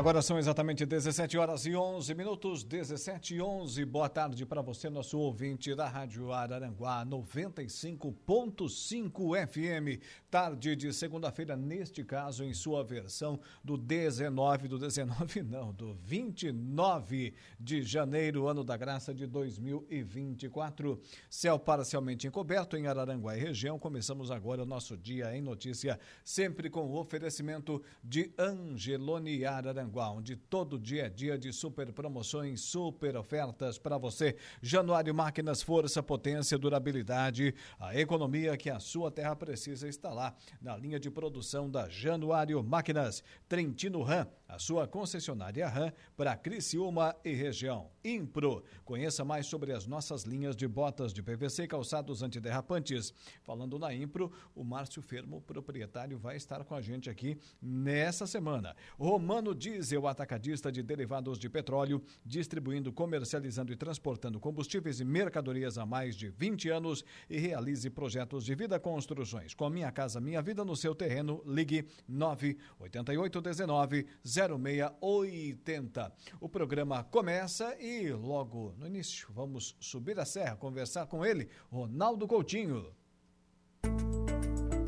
Agora são exatamente 17 horas e 11 minutos, 17 e 11. Boa tarde para você, nosso ouvinte da Rádio Araranguá 95.5 FM. Tarde de segunda-feira, neste caso, em sua versão do 19, do 19 não, do 29 de janeiro, ano da graça de 2024. Céu parcialmente encoberto em Araranguá e região. Começamos agora o nosso dia em notícia, sempre com o oferecimento de Angelone Araranguá. Araranguá, onde todo dia é dia de super promoções, super ofertas para você. Januário Máquinas, força, potência, durabilidade, a economia que a sua terra precisa está lá na linha de produção da Januário Máquinas. Trentino Ram, a sua concessionária RAM para Criciúma e região. Impro, conheça mais sobre as nossas linhas de botas de PVC e calçados antiderrapantes. Falando na Impro, o Márcio Fermo, proprietário, vai estar com a gente aqui nessa semana. Romano Diesel, atacadista de derivados de petróleo, distribuindo, comercializando e transportando combustíveis e mercadorias há mais de 20 anos e realize projetos de vida construções. Com Minha Casa Minha Vida no seu terreno, ligue 98819 0680. O programa começa e logo no início vamos subir a serra, conversar com ele, Ronaldo Coutinho.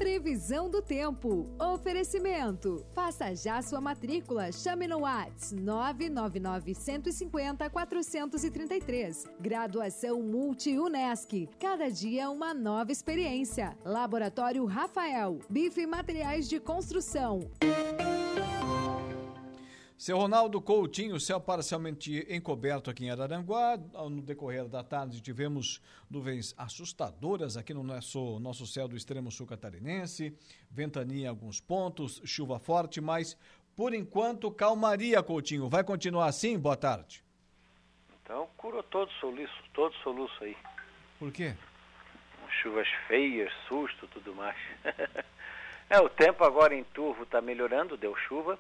Previsão do tempo. Oferecimento. Faça já sua matrícula. Chame no Whats 999 150 433. Graduação Multi-UNESC. Cada dia uma nova experiência. Laboratório Rafael. Bife Materiais de Construção. Seu Ronaldo Coutinho, céu parcialmente encoberto aqui em Araranguá. No decorrer da tarde tivemos nuvens assustadoras aqui no nosso, nosso céu do extremo sul catarinense, ventania em alguns pontos, chuva forte, mas por enquanto calmaria, Coutinho. Vai continuar assim? Boa tarde. Então curou todo soluço, todo soluço aí. Por quê? Chuvas feias, susto, tudo mais. é, o tempo agora em Turvo está melhorando, deu chuva.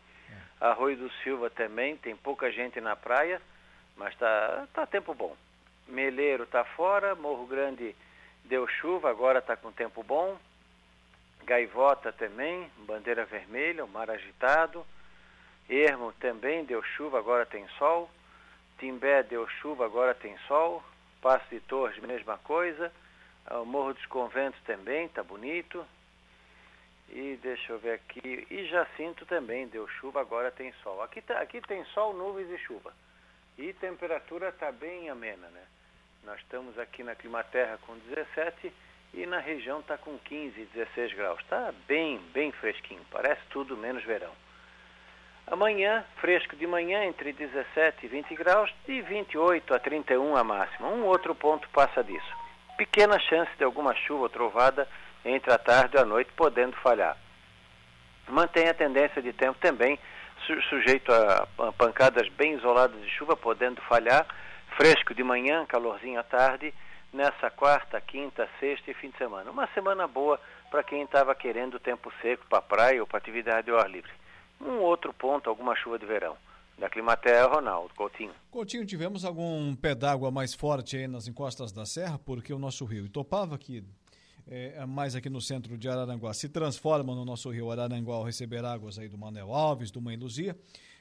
Arroio do Silva também, tem pouca gente na praia, mas tá, tá tempo bom. Meleiro tá fora, Morro Grande deu chuva, agora tá com tempo bom. Gaivota também, bandeira vermelha, o mar agitado. Ermo também deu chuva, agora tem sol. Timbé deu chuva, agora tem sol. Passo de Torres, mesma coisa. O Morro dos Conventos também, tá bonito. E deixa eu ver aqui. E Jacinto também deu chuva, agora tem sol. Aqui, tá, aqui tem sol, nuvens e chuva. E temperatura está bem amena, né? Nós estamos aqui na Climaterra com 17 e na região está com 15, 16 graus. Está bem, bem fresquinho. Parece tudo menos verão. Amanhã, fresco de manhã, entre 17 e 20 graus, de 28 a 31 a máxima. Um outro ponto passa disso. Pequena chance de alguma chuva ou trovada entre a tarde e a noite, podendo falhar. Mantém a tendência de tempo também, su sujeito a, pancadas bem isoladas de chuva, podendo falhar, fresco de manhã, calorzinho à tarde, nessa quarta, quinta, sexta e fim de semana. Uma semana boa para quem estava querendo tempo seco para praia ou para atividade ao ar livre. Um outro ponto, alguma chuva de verão. Da Climaterra, Ronaldo Coutinho. Coutinho, tivemos algum pé d'água mais forte aí nas encostas da serra, porque o nosso rio Itopava, que é, mais aqui no centro de Araranguá, se transforma no nosso rio Araranguá ao receber águas aí do Manel Alves, do Mãe Luzia.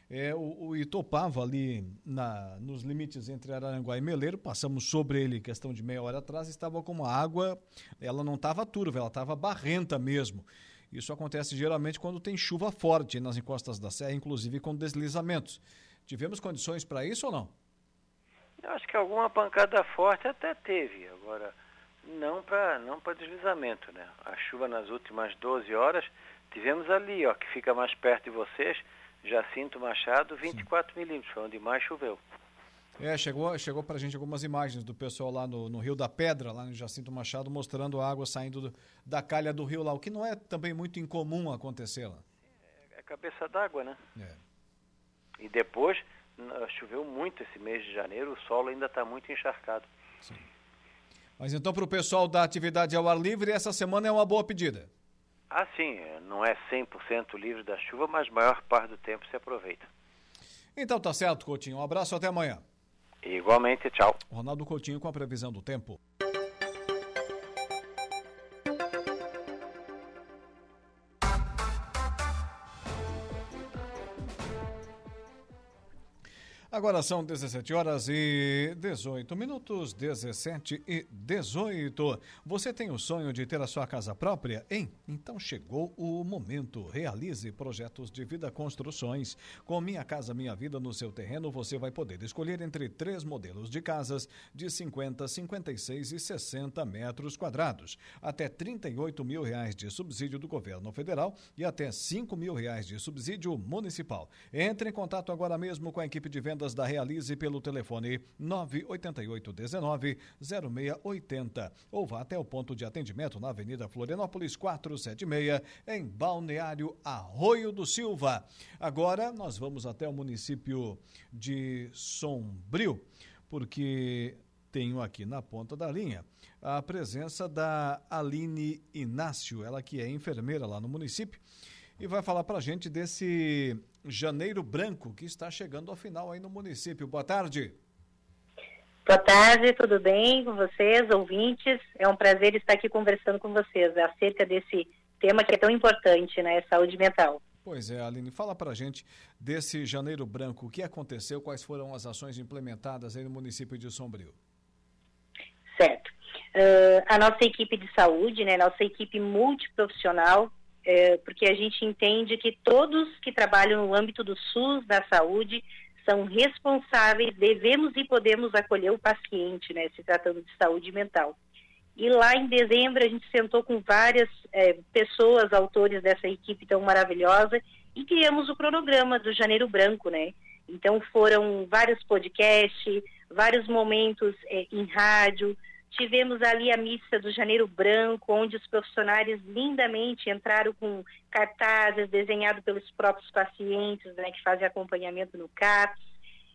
É, o, o Itopava ali na, nos limites entre Araranguá e Meleiro, passamos sobre ele questão de meia hora atrás, estava com uma água, ela não estava turva, ela estava barrenta mesmo. Isso acontece geralmente quando tem chuva forte nas encostas da serra, inclusive com deslizamentos. Tivemos condições para isso ou não? Eu acho que alguma pancada forte até teve. Agora, não para não para deslizamento, né? A chuva nas últimas 12 horas, tivemos ali, ó, que fica mais perto de vocês, Jacinto Machado, 24 Sim. milímetros, foi onde mais choveu. É, chegou, chegou para a gente algumas imagens do pessoal lá no, no, Rio da Pedra, lá no Jacinto Machado, mostrando a água saindo do, da calha do rio lá, o que não é também muito incomum acontecer lá. É, é cabeça d'água, né? É. E depois, choveu muito esse mês de janeiro, o solo ainda está muito encharcado. Sim. Mas então, para o pessoal da atividade ao ar livre, essa semana é uma boa pedida. Ah, sim. Não é 100% livre da chuva, mas a maior parte do tempo se aproveita. Então tá certo, Coutinho. Um abraço até amanhã. Igualmente, tchau. Ronaldo Coutinho com a previsão do tempo. Agora são 17 horas e 18 minutos, 17 e 18. Você tem o sonho de ter a sua casa própria? Hein? Então chegou o momento. Realize projetos de vida construções. Com Minha Casa Minha Vida no seu terreno, você vai poder escolher entre três modelos de casas de 50, 56 e 60 metros quadrados. Até 38 mil reais de subsídio do governo federal e até 5 mil reais de subsídio municipal. Entre em contato agora mesmo com a equipe de venda da Realize pelo telefone 98819 0680 ou vá até o ponto de atendimento na Avenida Florianópolis 476 em Balneário Arroio do Silva. Agora nós vamos até o município de Sombrio, porque tenho aqui na ponta da linha a presença da Aline Inácio, ela que é enfermeira lá no município e vai falar para a gente desse Janeiro Branco que está chegando ao final aí no município. Boa tarde. Boa tarde, tudo bem com vocês, ouvintes? É um prazer estar aqui conversando com vocês acerca desse tema que é tão importante, né? Saúde mental. Pois é, Aline, fala para a gente desse Janeiro Branco, o que aconteceu, quais foram as ações implementadas aí no município de Sombrio? Certo. Uh, a nossa equipe de saúde, né, nossa equipe multiprofissional, é, porque a gente entende que todos que trabalham no âmbito do SUS, da saúde, são responsáveis, devemos e podemos acolher o paciente, né, se tratando de saúde mental. E lá em dezembro a gente sentou com várias é, pessoas, autores dessa equipe tão maravilhosa, e criamos o cronograma do Janeiro Branco, né? Então foram vários podcasts, vários momentos é, em rádio, Tivemos ali a missa do Janeiro Branco, onde os profissionais lindamente entraram com cartazes desenhados pelos próprios pacientes, né, que fazem acompanhamento no CAPS.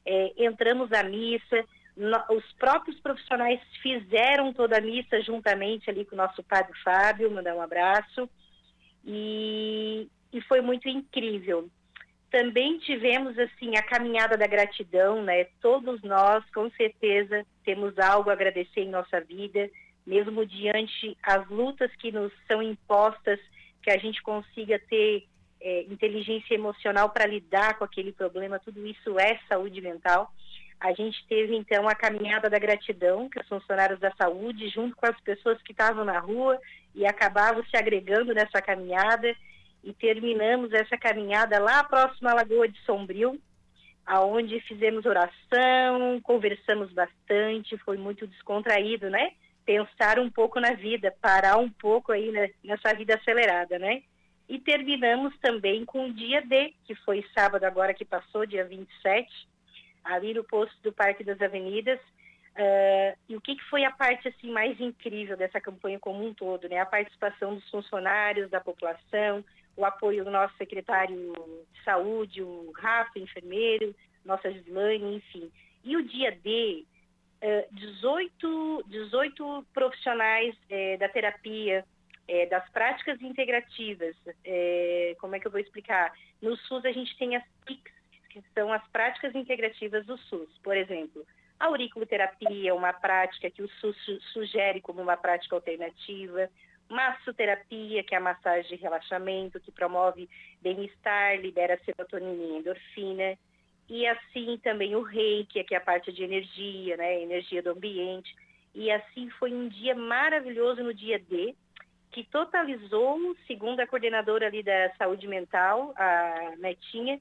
É, entramos à missa, no, os próprios profissionais fizeram toda a missa juntamente ali com o nosso padre Fábio, mandar um abraço. E, e foi muito incrível. Também tivemos assim a caminhada da gratidão, né? Todos nós, com certeza, temos algo a agradecer em nossa vida, mesmo diante as lutas que nos são impostas, que a gente consiga ter é, inteligência emocional para lidar com aquele problema. Tudo isso é saúde mental. A gente teve então a caminhada da gratidão, que os funcionários da saúde, junto com as pessoas que estavam na rua e acabavam se agregando nessa caminhada e terminamos essa caminhada lá próximo à Lagoa de Sombrio, aonde fizemos oração, conversamos bastante, foi muito descontraído, né? Pensar um pouco na vida, parar um pouco aí nessa vida acelerada, né? E terminamos também com o dia D, que foi sábado agora que passou, dia 27, ali no posto do Parque das Avenidas. Uh, e o que, que foi a parte assim mais incrível dessa campanha como um todo, né? A participação dos funcionários, da população, o apoio do nosso secretário de saúde, o Rafa, enfermeiro, nossa Gislaine, enfim. E o dia D, 18, 18 profissionais é, da terapia, é, das práticas integrativas, como é que eu vou explicar? No SUS a gente tem as PICs, que são as práticas integrativas do SUS. Por exemplo, a auriculoterapia é uma prática que o SUS sugere como uma prática alternativa massoterapia, que é a massagem de relaxamento, que promove bem-estar, libera serotonina e endorfina, e assim também o reiki, que é a parte de energia, né, energia do ambiente. E assim foi um dia maravilhoso no dia D, que totalizou, segundo a coordenadora ali da saúde mental, a Netinha,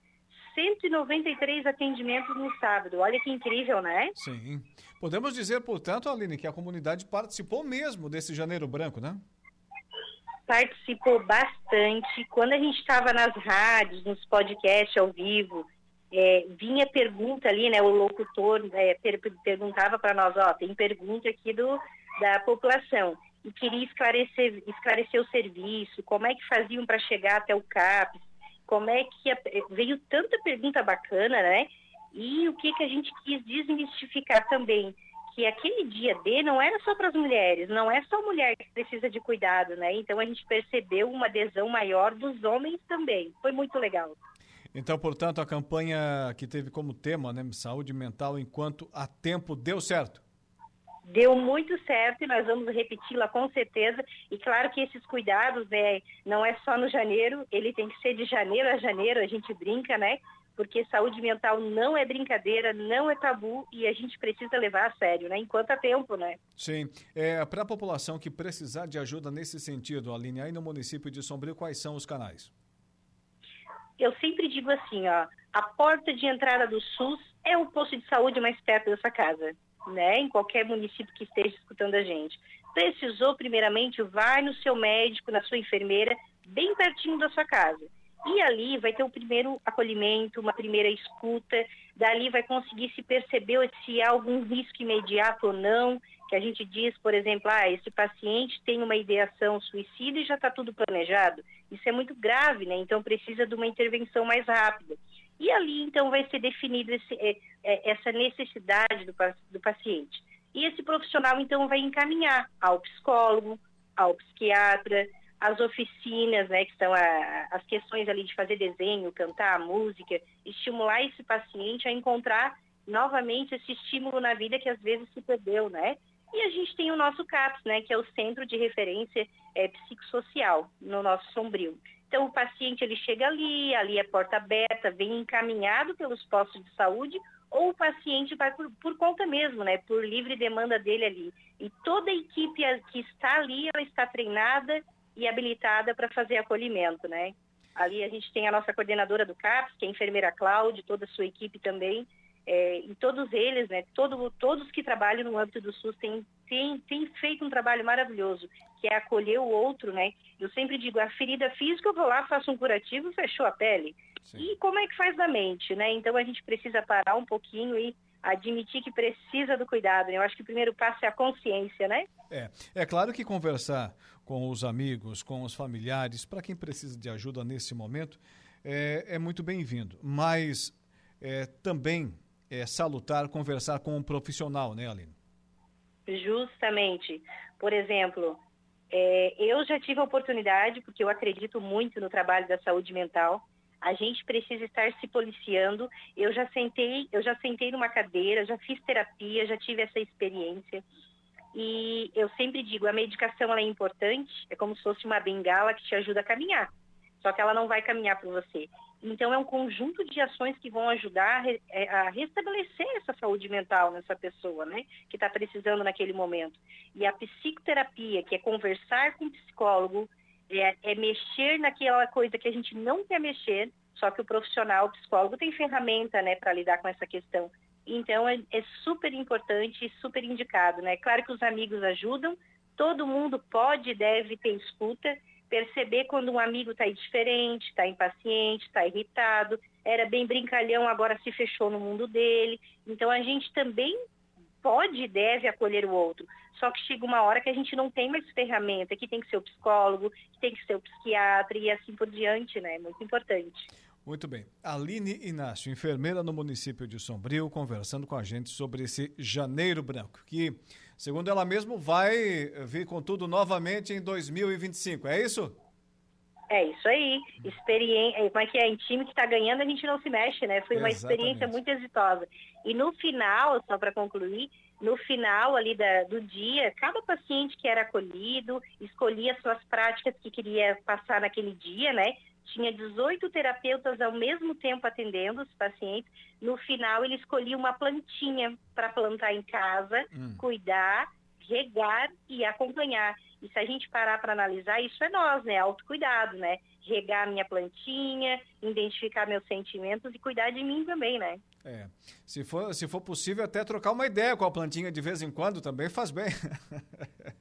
193 atendimentos no sábado. Olha que incrível, né? Sim. Podemos dizer, portanto, Aline, que a comunidade participou mesmo desse Janeiro Branco, né? Participou bastante. Quando a gente estava nas rádios, nos podcasts ao vivo, é, vinha pergunta ali, né? O locutor é, per perguntava para nós, ó, tem pergunta aqui do, da população e queria esclarecer, esclarecer o serviço, como é que faziam para chegar até o CAPES, como é que a, veio tanta pergunta bacana, né? E o que que a gente quis desmistificar também que aquele dia D não era só para as mulheres, não é só mulher que precisa de cuidado, né? Então a gente percebeu uma adesão maior dos homens também. Foi muito legal. Então, portanto, a campanha que teve como tema, né, saúde mental enquanto há tempo, deu certo? Deu muito certo e nós vamos repeti-la com certeza. E claro que esses cuidados é, não é só no janeiro, ele tem que ser de janeiro a janeiro, a gente brinca, né? Porque saúde mental não é brincadeira, não é tabu e a gente precisa levar a sério, né? Enquanto há tempo, né? Sim. É, Para a população que precisar de ajuda nesse sentido, Aline, aí no município de Sombrio, quais são os canais? Eu sempre digo assim, ó, a porta de entrada do SUS é o posto de saúde mais perto dessa casa né, em qualquer município que esteja escutando a gente. Precisou, primeiramente, vai no seu médico, na sua enfermeira, bem pertinho da sua casa. E ali vai ter o primeiro acolhimento, uma primeira escuta, dali vai conseguir se perceber se há algum risco imediato ou não, que a gente diz, por exemplo, ah, esse paciente tem uma ideação suicida e já está tudo planejado. Isso é muito grave, né? Então precisa de uma intervenção mais rápida. E ali, então, vai ser definida é, é, essa necessidade do, do paciente. E esse profissional, então, vai encaminhar ao psicólogo, ao psiquiatra, as oficinas, né, que são a, as questões ali de fazer desenho, cantar, música, estimular esse paciente a encontrar novamente esse estímulo na vida que às vezes se perdeu, né? E a gente tem o nosso CAPS, né, que é o Centro de Referência é, Psicossocial, no nosso Sombrio. Então, o paciente ele chega ali, ali é porta aberta, vem encaminhado pelos postos de saúde, ou o paciente vai por, por conta mesmo, né, por livre demanda dele ali. E toda a equipe que está ali, ela está treinada e habilitada para fazer acolhimento, né. Ali a gente tem a nossa coordenadora do CAPS, que é a enfermeira Cláudia, toda a sua equipe também, é, e todos eles, né, todo, todos que trabalham no âmbito do SUS têm, têm, têm feito um trabalho maravilhoso, que é acolher o outro, né? Eu sempre digo, a ferida física eu vou lá, faço um curativo, fechou a pele. Sim. E como é que faz da mente, né? Então a gente precisa parar um pouquinho e admitir que precisa do cuidado. Né? Eu acho que o primeiro passo é a consciência, né? É, é claro que conversar com os amigos, com os familiares, para quem precisa de ajuda nesse momento, é, é muito bem-vindo. Mas é, também é salutar conversar com um profissional, né, Aline? Justamente. Por exemplo, é, eu já tive a oportunidade, porque eu acredito muito no trabalho da saúde mental. A gente precisa estar se policiando. Eu já sentei, eu já sentei numa cadeira, já fiz terapia, já tive essa experiência. E eu sempre digo, a medicação é importante, é como se fosse uma bengala que te ajuda a caminhar. Só que ela não vai caminhar por você. Então, é um conjunto de ações que vão ajudar a, é, restabelecer essa saúde mental nessa pessoa, né? Que está precisando naquele momento. E a psicoterapia, que é conversar com o psicólogo, é, é, mexer naquela coisa que a gente não quer mexer, só que o profissional, o psicólogo, tem ferramenta, né, para lidar com essa questão. Então, é, é super importante e super indicado, né? Claro que os amigos ajudam, todo mundo pode e deve ter escuta, perceber quando um amigo está diferente, está impaciente, está irritado, era bem brincalhão, agora se fechou no mundo dele. Então a gente também pode e deve acolher o outro. Só que chega uma hora que a gente não tem mais ferramenta, que tem que ser o psicólogo, que tem que ser o psiquiatra e assim por diante, né? Muito importante. Muito bem. Aline Inácio, enfermeira no município de Sombrio, conversando com a gente sobre esse janeiro branco, que segundo ela mesma, vai vir com tudo novamente em 2025. É isso? É isso aí. Experiência, como é que é? Em time que está ganhando, a gente não se mexe, né? Foi uma Exatamente. experiência muito exitosa. E no final, só para concluir, no final ali da, do dia, cada paciente que era acolhido escolhia suas práticas que queria passar naquele dia, né? Tinha 18 terapeutas ao mesmo tempo atendendo os pacientes. No final, ele escolhia uma plantinha para plantar em casa, hum. cuidar, regar e acompanhar. E se a gente parar para analisar, isso é nós, né? Autocuidado, né? Regar minha plantinha, identificar meus sentimentos e cuidar de mim também, né? É. Se for, se for possível, até trocar uma ideia com a plantinha de vez em quando também faz bem.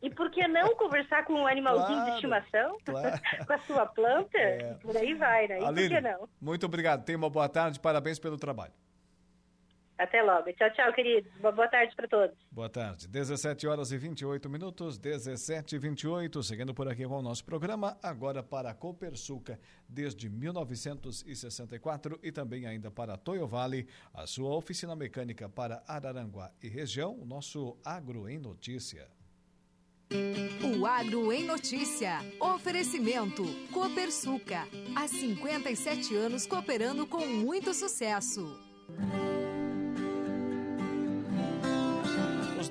E por que não conversar com um animalzinho claro, de estimação? Claro. com a sua planta? É. Por aí vai, né? E Aline, por que não? Muito obrigado. Tenha uma boa tarde. Parabéns pelo trabalho. Até logo. Tchau, tchau, queridos. Boa tarde para todos. Boa tarde. 17 horas e 28 minutos, 17 e 28. Seguindo por aqui com o nosso programa, agora para a Copersuca, desde 1964 e também ainda para Toyo Vale, a sua oficina mecânica para Araranguá e região, o nosso Agro em Notícia. O Agro em Notícia. Oferecimento. Copersuca. Há 57 anos cooperando com muito sucesso.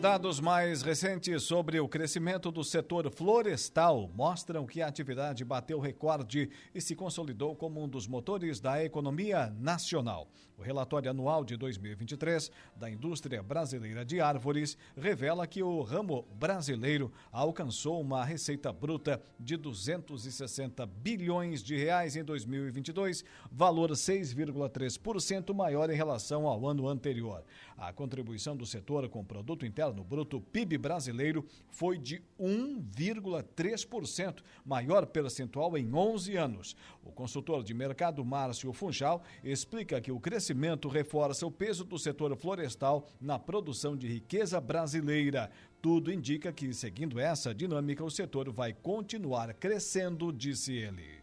Dados mais recentes sobre o crescimento do setor florestal mostram que a atividade bateu recorde e se consolidou como um dos motores da economia nacional. O relatório anual de 2023 da indústria brasileira de árvores revela que o ramo brasileiro alcançou uma receita bruta de 260 bilhões de reais em 2022, valor 6,3% maior em relação ao ano anterior. A contribuição do setor com o produto interno bruto PIB brasileiro foi de 1,3%, maior percentual em 11 anos. O consultor de mercado Márcio Funchal explica que o crescimento reforça o peso do setor florestal na produção de riqueza brasileira. Tudo indica que, seguindo essa dinâmica, o setor vai continuar crescendo, disse ele.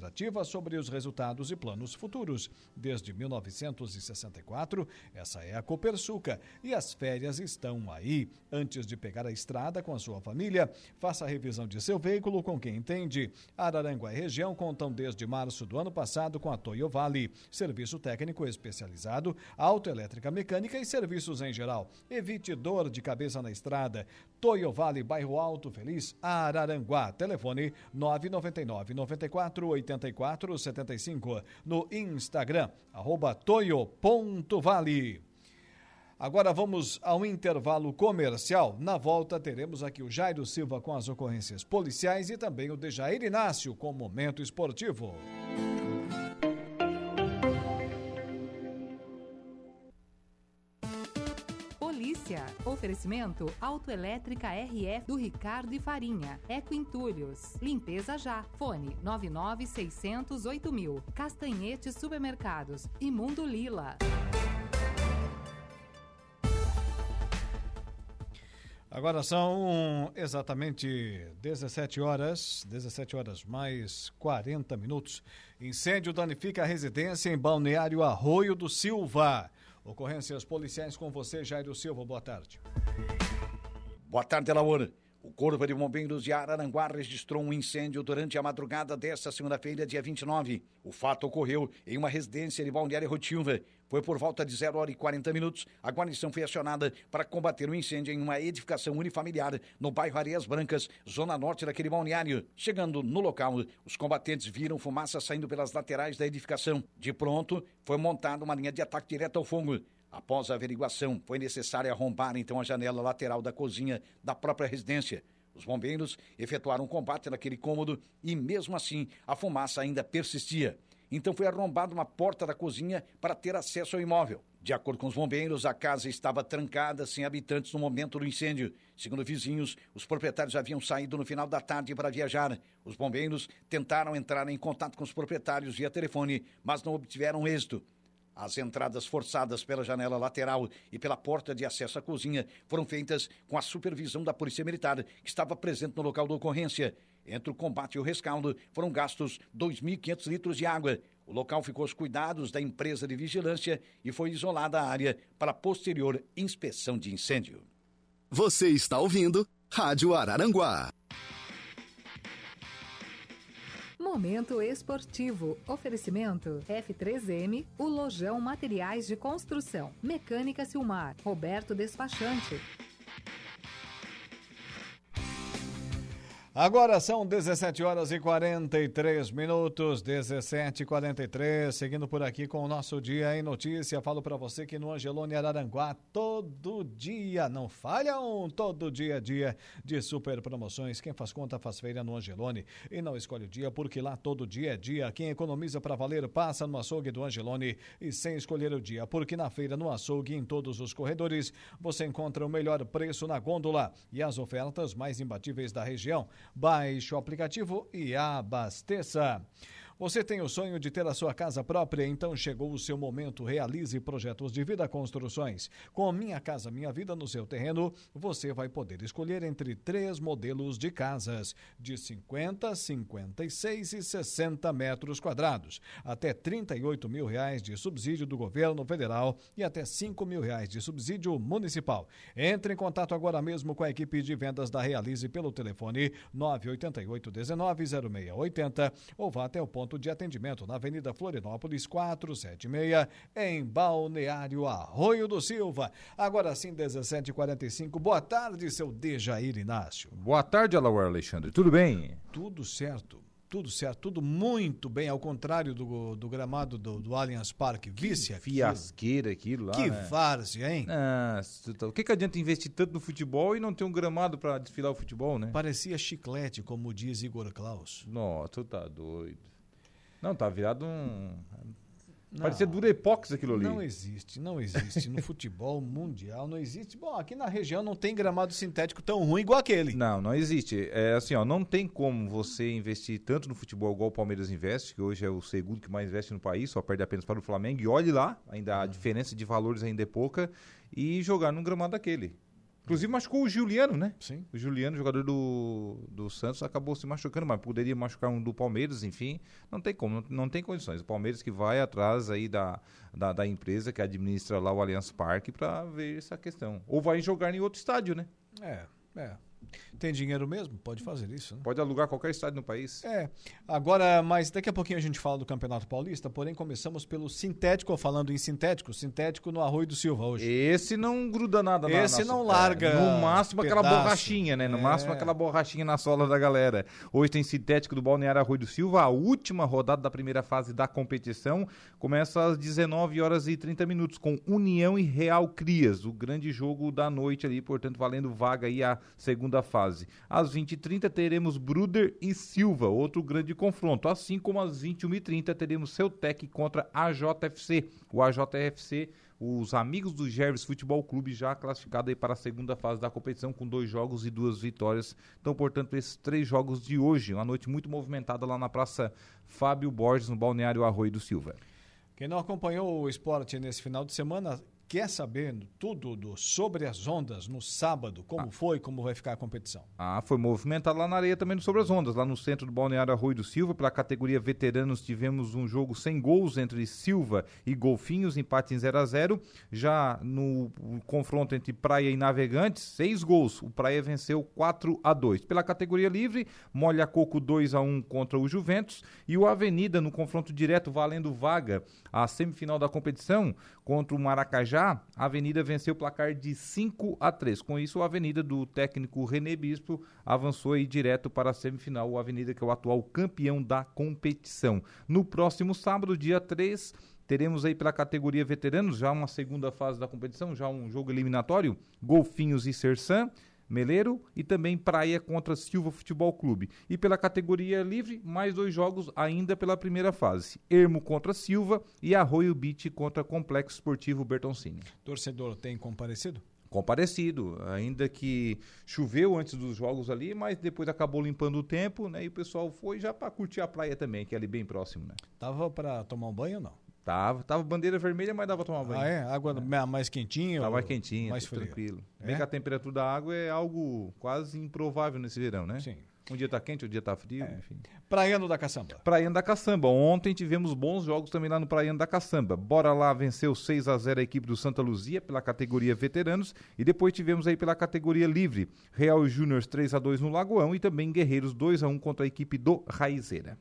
cooperativa sobre os resultados e planos futuros. Desde 1964, essa é a Copersuca e as férias estão aí. Antes de pegar a estrada com a sua família, faça a revisão de seu veículo com quem entende. Araranguá e região contam desde março do ano passado com a Toyo Vale, serviço técnico especializado, autoelétrica mecânica e serviços em geral. Evite dor de cabeça na estrada. Toyo Vale, bairro Alto Feliz, Araranguá. Telefone 999 94 8475 no Instagram, arroba toio.vale. Agora vamos ao intervalo comercial. Na volta teremos aqui o Jairo Silva com as ocorrências policiais e também o Dejair Inácio com o Momento Esportivo. Oferecimento Autoelétrica RF do Ricardo e Farinha. Eco Entulhos. Limpeza já. Fone 99608 mil. Castanhete Supermercados. Imundo Lila. Agora são exatamente 17 horas, 17 horas mais 40 minutos. Incêndio danifica a residência em Balneário Arroio do Silva. Ocorrências policiais com você, Jairo Silva. Boa tarde. Boa tarde, Laura. O Corpo de Bombeiros de Araranguá registrou um incêndio durante a madrugada desta segunda-feira, dia 29. O fato ocorreu em uma residência de Balneário Rotilva. Foi por volta de 0 hora e 40 minutos. A guarnição foi acionada para combater o um incêndio em uma edificação unifamiliar no bairro Areias Brancas, zona norte daquele balneário. Chegando no local, os combatentes viram fumaça saindo pelas laterais da edificação. De pronto, foi montada uma linha de ataque direto ao fogo. Após a averiguação, foi necessário arrombar então a janela lateral da cozinha da própria residência. Os bombeiros efetuaram um combate naquele cômodo e, mesmo assim, a fumaça ainda persistia. Então foi arrombada uma porta da cozinha para ter acesso ao imóvel. De acordo com os bombeiros, a casa estava trancada, sem habitantes no momento do incêndio. Segundo vizinhos, os proprietários haviam saído no final da tarde para viajar. Os bombeiros tentaram entrar em contato com os proprietários via telefone, mas não obtiveram êxito. As entradas forçadas pela janela lateral e pela porta de acesso à cozinha foram feitas com a supervisão da Polícia Militar, que estava presente no local da ocorrência. Entre o combate e o rescaldo, foram gastos 2.500 litros de água. O local ficou aos cuidados da empresa de vigilância e foi isolada a área para posterior inspeção de incêndio. Você está ouvindo Rádio Araranguá. Momento esportivo. Oferecimento F3M, o Lojão Materiais de Construção. Mecânica Silmar. Roberto Despachante. Agora são 17 horas e 43 minutos, 17 e 43 seguindo por aqui com o nosso Dia em Notícia. Falo para você que no Angelone Araranguá, todo dia, não falha um, todo dia a dia de super promoções. Quem faz conta faz feira no Angelone e não escolhe o dia, porque lá todo dia é dia. Quem economiza para valer passa no açougue do Angelone e sem escolher o dia, porque na feira, no açougue, em todos os corredores, você encontra o melhor preço na gôndola e as ofertas mais imbatíveis da região. Baixe o aplicativo e abasteça. Você tem o sonho de ter a sua casa própria? Então chegou o seu momento. Realize projetos de vida construções. Com Minha Casa Minha Vida no seu terreno, você vai poder escolher entre três modelos de casas de 50, 56 e 60 metros quadrados, até 38 mil reais de subsídio do governo federal e até 5 mil reais de subsídio municipal. Entre em contato agora mesmo com a equipe de vendas da Realize pelo telefone 988 19 0680 ou vá até o ponto ponto de atendimento na Avenida Florinópolis 476, em Balneário Arroio do Silva. Agora sim, 17h45. Boa tarde, seu Dejair Inácio. Boa tarde, Alauer Alexandre. Tudo bem? Tudo certo tudo certo, tudo muito bem, ao contrário do, do gramado do, do Allianz Parque. Vice aquilo. Fiasqueira aquilo lá. Que né? várzea, hein? Ah, o que, que adianta investir tanto no futebol e não ter um gramado para desfilar o futebol, né? Parecia chiclete, como diz Igor Klaus. Nossa, tu tá doido. Não, tá virado um. Não, Parecia Durepox aquilo ali. Não existe, não existe. No futebol mundial não existe. Bom, aqui na região não tem gramado sintético tão ruim igual aquele. Não, não existe. É assim, ó, não tem como você investir tanto no futebol igual o Palmeiras investe, que hoje é o segundo que mais investe no país, só perde apenas para o Flamengo. E olhe lá, ainda a diferença de valores ainda é pouca, e jogar num gramado daquele. Inclusive machucou o Juliano, né? Sim. O Juliano, jogador do, do Santos, acabou se machucando, mas poderia machucar um do Palmeiras, enfim. Não tem como, não, não tem condições. O Palmeiras que vai atrás aí da, da, da empresa que administra lá o Allianz Parque para ver essa questão. Ou vai jogar em outro estádio, né? É, é. Tem dinheiro mesmo? Pode fazer isso. Né? Pode alugar qualquer estádio no país. É. Agora, mas daqui a pouquinho a gente fala do Campeonato Paulista, porém começamos pelo sintético, falando em sintético, sintético no Arroio do Silva hoje. Esse não gruda nada na Esse não larga. É, no máximo pedaço. aquela borrachinha, né? No é. máximo aquela borrachinha na sola da galera. Hoje tem sintético do Balneário Arroio do Silva, a última rodada da primeira fase da competição. Começa às 19 horas e 30 minutos com União e Real Crias, o grande jogo da noite ali, portanto, valendo vaga aí a segunda fase. Às 20h30 teremos Bruder e Silva, outro grande confronto. Assim como às 21h30 teremos Tec contra a JFC. O AJFC os amigos do Gerves Futebol Clube já classificado aí para a segunda fase da competição com dois jogos e duas vitórias. Então, portanto, esses três jogos de hoje, uma noite muito movimentada lá na Praça Fábio Borges, no Balneário Arroio do Silva. Quem não acompanhou o esporte nesse final de semana, quer saber tudo do, sobre as ondas no sábado, como ah. foi, como vai ficar a competição? Ah, foi movimentado lá na areia também no Sobre as Ondas, lá no centro do Balneário Arroio do Silva. Pela categoria veteranos tivemos um jogo sem gols entre Silva e Golfinhos, empate em 0 a 0 Já no confronto entre Praia e Navegantes, seis gols. O Praia venceu 4 a 2 Pela categoria livre, Molha Coco 2 a 1 contra o Juventus. E o Avenida no confronto direto, valendo vaga a semifinal da competição contra o Maracajá, a Avenida venceu o placar de 5 a 3. Com isso, a Avenida do técnico René Bispo avançou aí direto para a semifinal, o Avenida que é o atual campeão da competição. No próximo sábado, dia 3, teremos aí pela categoria veteranos já uma segunda fase da competição, já um jogo eliminatório, Golfinhos e Sersan. Meleiro e também Praia contra Silva Futebol Clube. E pela categoria livre, mais dois jogos ainda pela primeira fase. Ermo contra Silva e Arroio Beach contra Complexo Esportivo Bertoncini. Torcedor tem comparecido? comparecido, ainda que choveu antes dos jogos ali, mas depois acabou limpando o tempo, né? E o pessoal foi já para curtir a praia também, que é ali bem próximo, né? Tava para tomar um banho ou não? Tava, tava bandeira vermelha, mas dava pra tomar banho. Ah, é? Água é. mais quentinha? Tava mais quentinha, mais tranquilo. É? Bem que a temperatura da água é algo quase improvável nesse verão, né? Sim. Um dia tá quente, um dia tá frio, é. enfim. Praiano da Caçamba. Praiano da Caçamba. Ontem tivemos bons jogos também lá no Praiano da Caçamba. Bora lá venceu 6 a 0 a equipe do Santa Luzia pela categoria veteranos e depois tivemos aí pela categoria livre Real Júnior 3 a 2 no Lagoão e também Guerreiros 2 a 1 contra a equipe do Raizeira.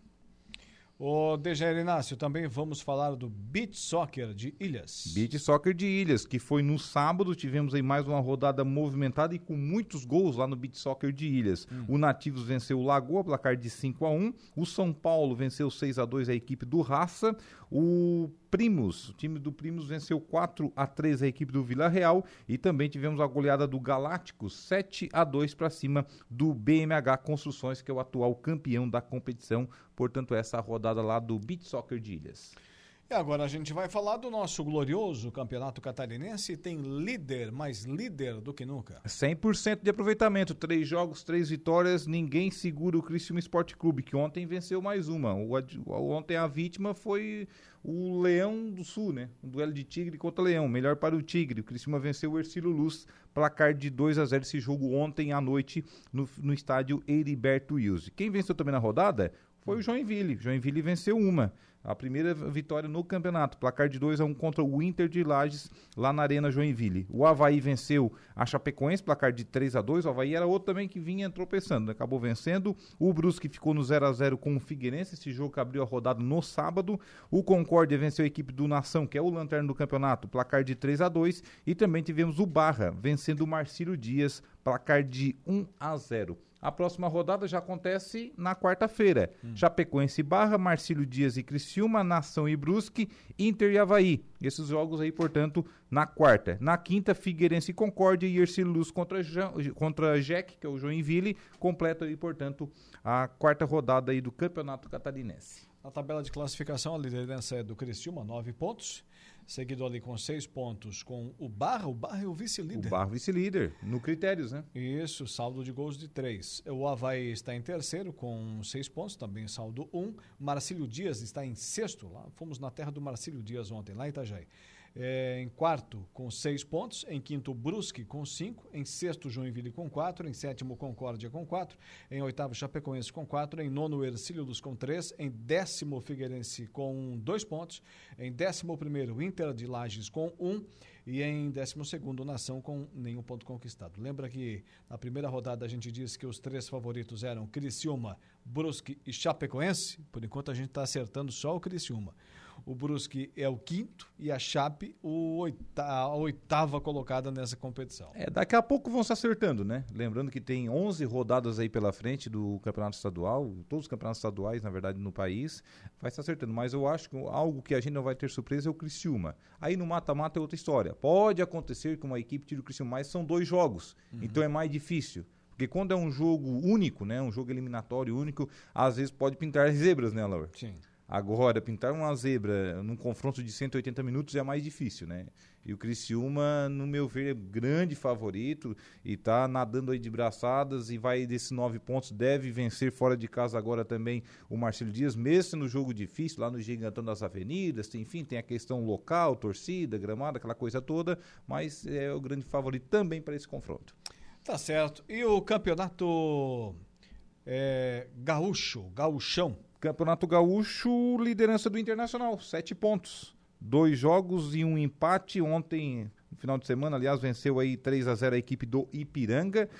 O DG Inácio, também vamos falar do Beach Soccer de Ilhas. Beach Soccer de Ilhas, que foi no sábado, tivemos aí mais uma rodada movimentada e com muitos gols lá no Beach Soccer de Ilhas. Hum. O Nativos venceu o Lagoa, placar de 5 a 1 O São Paulo venceu 6 a 2 a equipe do Raça. O Primos, o time do Primos venceu 4 a 3 a equipe do Vila Real e também tivemos a goleada do Galáctico 7 a 2 para cima do BMH Construções, que é o atual campeão da competição. Portanto, essa rodada lá do Beach Soccer de Ilhas. E agora a gente vai falar do nosso glorioso campeonato catarinense. Tem líder, mais líder do que nunca. 100% de aproveitamento. Três jogos, três vitórias. Ninguém segura o Criciúma Esporte Clube, que ontem venceu mais uma. O, ontem a vítima foi o Leão do Sul, né? Um duelo de Tigre contra Leão. Melhor para o Tigre. O Criciúma venceu o Ercílio Luz. Placar de 2 a 0 esse jogo ontem à noite no, no estádio Heriberto Wilson. Quem venceu também na rodada foi o Joinville. Joinville venceu uma. A primeira vitória no campeonato, placar de 2 a 1 um contra o Inter de Lages, lá na Arena Joinville. O Havaí venceu a Chapecoense, placar de 3 a 2 O Havaí era outro também que vinha tropeçando, né? acabou vencendo. O Brusque ficou no 0 a 0 com o Figueirense, esse jogo que abriu a rodada no sábado. O Concórdia venceu a equipe do Nação, que é o lanterna do campeonato, placar de 3 a 2 E também tivemos o Barra vencendo o Marcílio Dias, placar de 1 a 0 a próxima rodada já acontece na quarta-feira. Hum. Chapecoense Barra, Marcílio Dias e Criciúma, Nação e Brusque, Inter e Havaí. Esses jogos aí, portanto, na quarta. Na quinta, Figueirense e Concórdia e Ercílio Luz contra, contra Jack, que é o Joinville. Completa aí, portanto, a quarta rodada aí do Campeonato Catarinense. Na tabela de classificação, a liderança é do Criciúma, nove pontos seguido ali com seis pontos com o Barra. O Barra é o vice-líder. O Barra vice-líder, no critérios, né? Isso, saldo de gols de três. O Havaí está em terceiro com seis pontos, também saldo um. Marcílio Dias está em sexto, lá fomos na terra do Marcílio Dias ontem, lá em Itajaí. É, em quarto, com seis pontos. Em quinto, Brusque, com cinco. Em sexto, Joinville, com quatro. Em sétimo, Concórdia, com quatro. Em oitavo, Chapecoense, com quatro. Em nono, Ercílio Luz, com três. Em décimo, Figueirense, com dois pontos. Em décimo primeiro, Inter de Lages, com um. E em décimo segundo, Nação, com nenhum ponto conquistado. Lembra que na primeira rodada a gente disse que os três favoritos eram Criciúma, Brusque e Chapecoense? Por enquanto a gente está acertando só o Criciúma. O Brusque é o quinto e a Chape o oita a oitava colocada nessa competição. É, daqui a pouco vão se acertando, né? Lembrando que tem 11 rodadas aí pela frente do campeonato estadual, todos os campeonatos estaduais, na verdade, no país, vai se acertando. Mas eu acho que algo que a gente não vai ter surpresa é o Criciúma. Aí no mata-mata é outra história. Pode acontecer que uma equipe tire o Criciúma, mas são dois jogos, uhum. então é mais difícil. Porque quando é um jogo único, né, um jogo eliminatório único, às vezes pode pintar zebras, né, Laura? Sim. Agora, pintar uma zebra num confronto de 180 minutos é mais difícil, né? E o Criciúma, no meu ver, é grande favorito e tá nadando aí de braçadas e vai desses nove pontos, deve vencer fora de casa agora também o Marcelo Dias, mesmo no jogo difícil, lá no Gigantão das Avenidas, tem, enfim, tem a questão local, torcida, gramada, aquela coisa toda, mas é o grande favorito também para esse confronto. Tá certo. E o campeonato é, gaúcho, gauchão, Campeonato Gaúcho, liderança do Internacional, sete pontos. Dois jogos e um empate. Ontem, no final de semana, aliás, venceu aí 3 a 0 a equipe do Ipiranga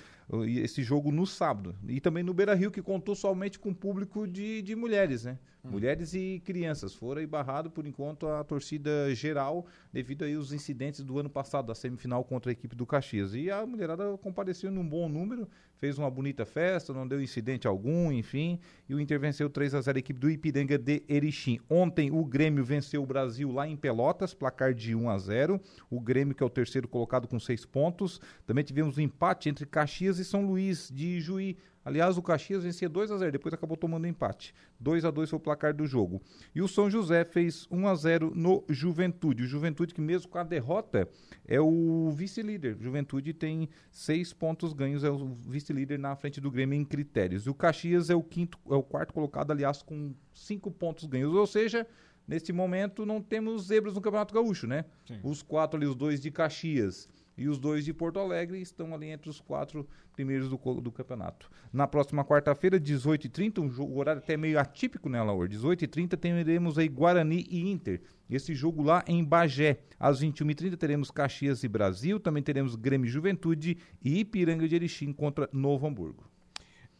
esse jogo no sábado. E também no Beira Rio, que contou somente com público de, de mulheres, né? Hum. Mulheres e crianças. Foram barrado, por enquanto, a torcida geral, devido aí aos incidentes do ano passado, da semifinal contra a equipe do Caxias. E a mulherada compareceu num bom número, fez uma bonita festa, não deu incidente algum, enfim. E o Inter venceu 3 a 0 a equipe do Ipiranga de Erechim. Ontem o Grêmio venceu o Brasil lá em Pelotas, placar de 1 a 0 O Grêmio, que é o terceiro colocado com seis pontos. Também tivemos um empate entre Caxias e São Luís de Juí. Aliás, o Caxias vencia 2 a 0 depois acabou tomando empate. 2 a 2 foi o placar do jogo. E o São José fez 1 a 0 no Juventude. O Juventude, que mesmo com a derrota, é o vice-líder. Juventude tem seis pontos ganhos, é o vice-líder na frente do Grêmio em critérios. E o Caxias é o quinto, é o quarto colocado, aliás, com cinco pontos ganhos. Ou seja, neste momento não temos zebras no Campeonato Gaúcho, né? Sim. Os quatro ali, os dois de Caxias e os dois de Porto Alegre estão ali entre os quatro primeiros do, do campeonato. Na próxima quarta-feira, 18h30, um jogo, horário até meio atípico, né, Laura? 18h30 teremos aí Guarani e Inter. Esse jogo lá em Bagé. Às 21h30 teremos Caxias e Brasil, também teremos Grêmio Juventude e Ipiranga de Erechim contra Novo Hamburgo.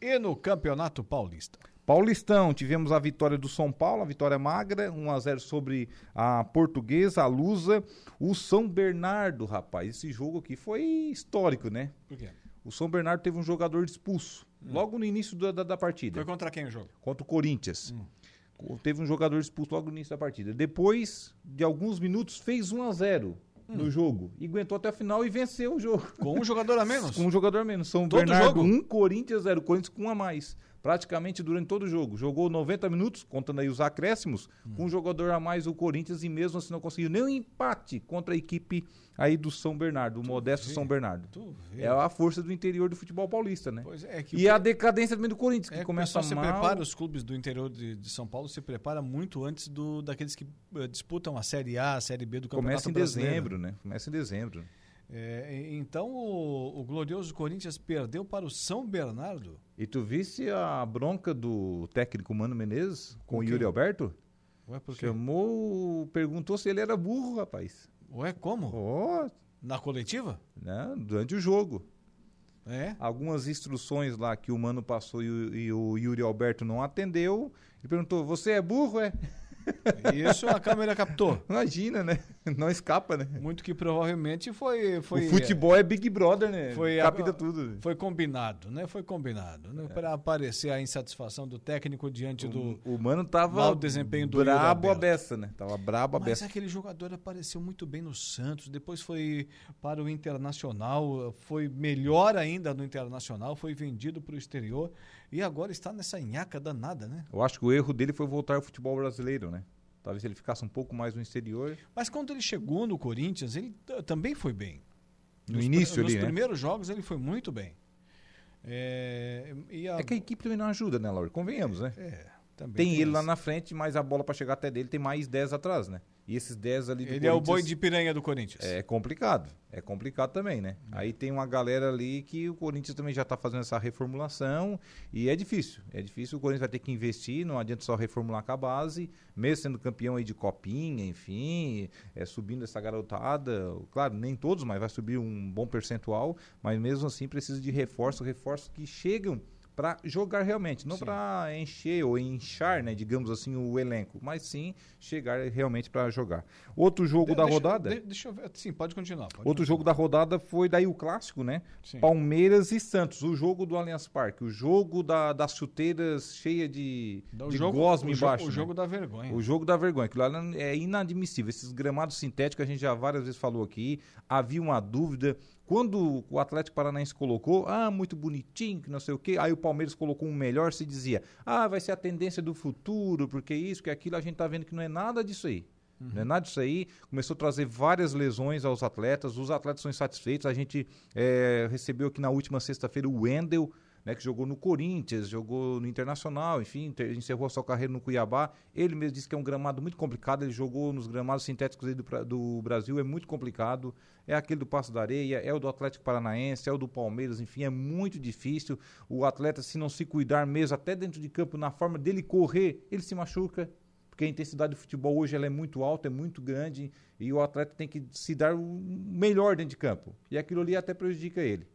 E no Campeonato Paulista? Paulistão, tivemos a vitória do São Paulo, a vitória magra, 1 a 0 sobre a Portuguesa, a Lusa, o São Bernardo, rapaz. Esse jogo aqui foi histórico, né? Por quê? O São Bernardo teve um jogador expulso logo no início da, da, da partida. Foi contra quem o jogo? Contra o Corinthians. Teve um jogador expulso logo no início da partida. Depois de alguns minutos, fez 1 a 0 no jogo. E aguentou até a final e venceu o jogo. Com um jogador a menos? Com um jogador a menos. São Todo Bernardo jogo? 1, Corinthians 0. Corinthians com um a mais. Praticamente durante todo o jogo. Jogou 90 minutos, contando aí os acréscimos, com um jogador a mais o Corinthians e mesmo assim não conseguiu nem um empate contra a equipe aí do São Bernardo, o modesto vê. São Bernardo. Tu. É a força do interior do futebol paulista, né? Pois é, que E o- a decadência também do Corinthians, que É, que o começa pessoal se mal. prepara, os clubes do interior de, de São Paulo se prepara muito antes do, daqueles que eh, disputam a Série A, a Série B do Campeonato Começa em Brasileiro. dezembro, né? Começa em dezembro. É, então o, o glorioso Corinthians perdeu para o São Bernardo. E tu viste a bronca do técnico Mano Menezes com, Com o? Yuri Alberto? Ué, por quê? Chamou, perguntou se ele era burro, rapaz. Ué, como? Ó, Na coletiva? Durante o jogo. É. Algumas instruções lá que o Mano passou e o, e o Yuri Alberto não atendeu. Ele perguntou: Você é burro, é? Isso a câmera captou. Imagina, né? Não escapa, né? Muito que provavelmente foi. foi o futebol é Big Brother, né? Foi a- Capta tudo. Foi combinado, né? Foi combinado. Né? Para aparecer a insatisfação do técnico diante do. O, o Mano tava mau desempenho do brabo a beça, né? Tava brabo a Mas beça. aquele jogador apareceu muito bem no Santos, depois foi para o Internacional, foi melhor ainda no Internacional, foi vendido para o exterior e agora está nessa nhaca danada, né? Eu acho que o erro dele foi voltar ao futebol brasileiro, né? Talvez ele ficasse um pouco mais no exterior. Mas quando ele chegou no Corinthians, ele também foi bem. No Nos início ali, Nos né? primeiros jogos ele foi muito bem. É, e a- É que a equipe também não ajuda, né, Laura? Convenhamos, né? é, também Tem ele lá isso. na frente, mas a bola pra chegar até dele tem mais 10 atrás, né? E esses 10 ali do Ele é o boi de piranha do Corinthians. É complicado. É complicado também, né? Aí tem uma galera ali que o Corinthians também já tá fazendo essa reformulação e é difícil. É difícil, o Corinthians vai ter que investir, não adianta só reformular com a base, mesmo sendo campeão aí de copinha, enfim, é, subindo essa garotada. Claro, nem todos, mas vai subir um bom percentual, mas mesmo assim precisa de reforço, reforços que chegam para jogar realmente, não para encher ou inchar, né, digamos assim, o elenco, mas sim chegar realmente para jogar. Outro jogo De- da deixa- rodada? de- deixa eu ver. Sim, pode continuar. pode Outro jogo da rodada foi daí o clássico, né? Sim. Palmeiras e Santos, o jogo do Allianz Parque, o jogo da- das chuteiras cheia de, continuar. de jogo, gosma o jo- embaixo. O né? jogo da vergonha. O jogo da vergonha, aquilo lá é inadmissível. Esses gramados sintéticos, a gente já várias vezes falou aqui, havia uma dúvida. Quando o Atlético Paranaense colocou, ah, muito bonitinho, que não sei o quê, aí o Palmeiras colocou um melhor, se dizia, ah, vai ser a tendência do futuro, porque isso, que aquilo, a gente tá vendo que não é nada disso aí. Não é nada disso aí. Começou a trazer várias lesões aos atletas. Os atletas são insatisfeitos. A gente eh, recebeu aqui na última sexta-feira o Wendel, né, que jogou no Corinthians, jogou no Internacional, enfim, encerrou a sua carreira no Cuiabá. Ele mesmo disse que é um gramado muito complicado. Ele jogou nos gramados sintéticos do, do Brasil, é muito complicado. É aquele do Passo da Areia, é o do Atlético Paranaense, é o do Palmeiras, enfim, é muito difícil. O atleta, se não se cuidar mesmo, até dentro de campo, na forma dele correr, ele se machuca porque a intensidade do futebol hoje ela é muito alta, é muito grande, e o atleta tem que se dar o melhor dentro de campo. E aquilo ali até prejudica ele.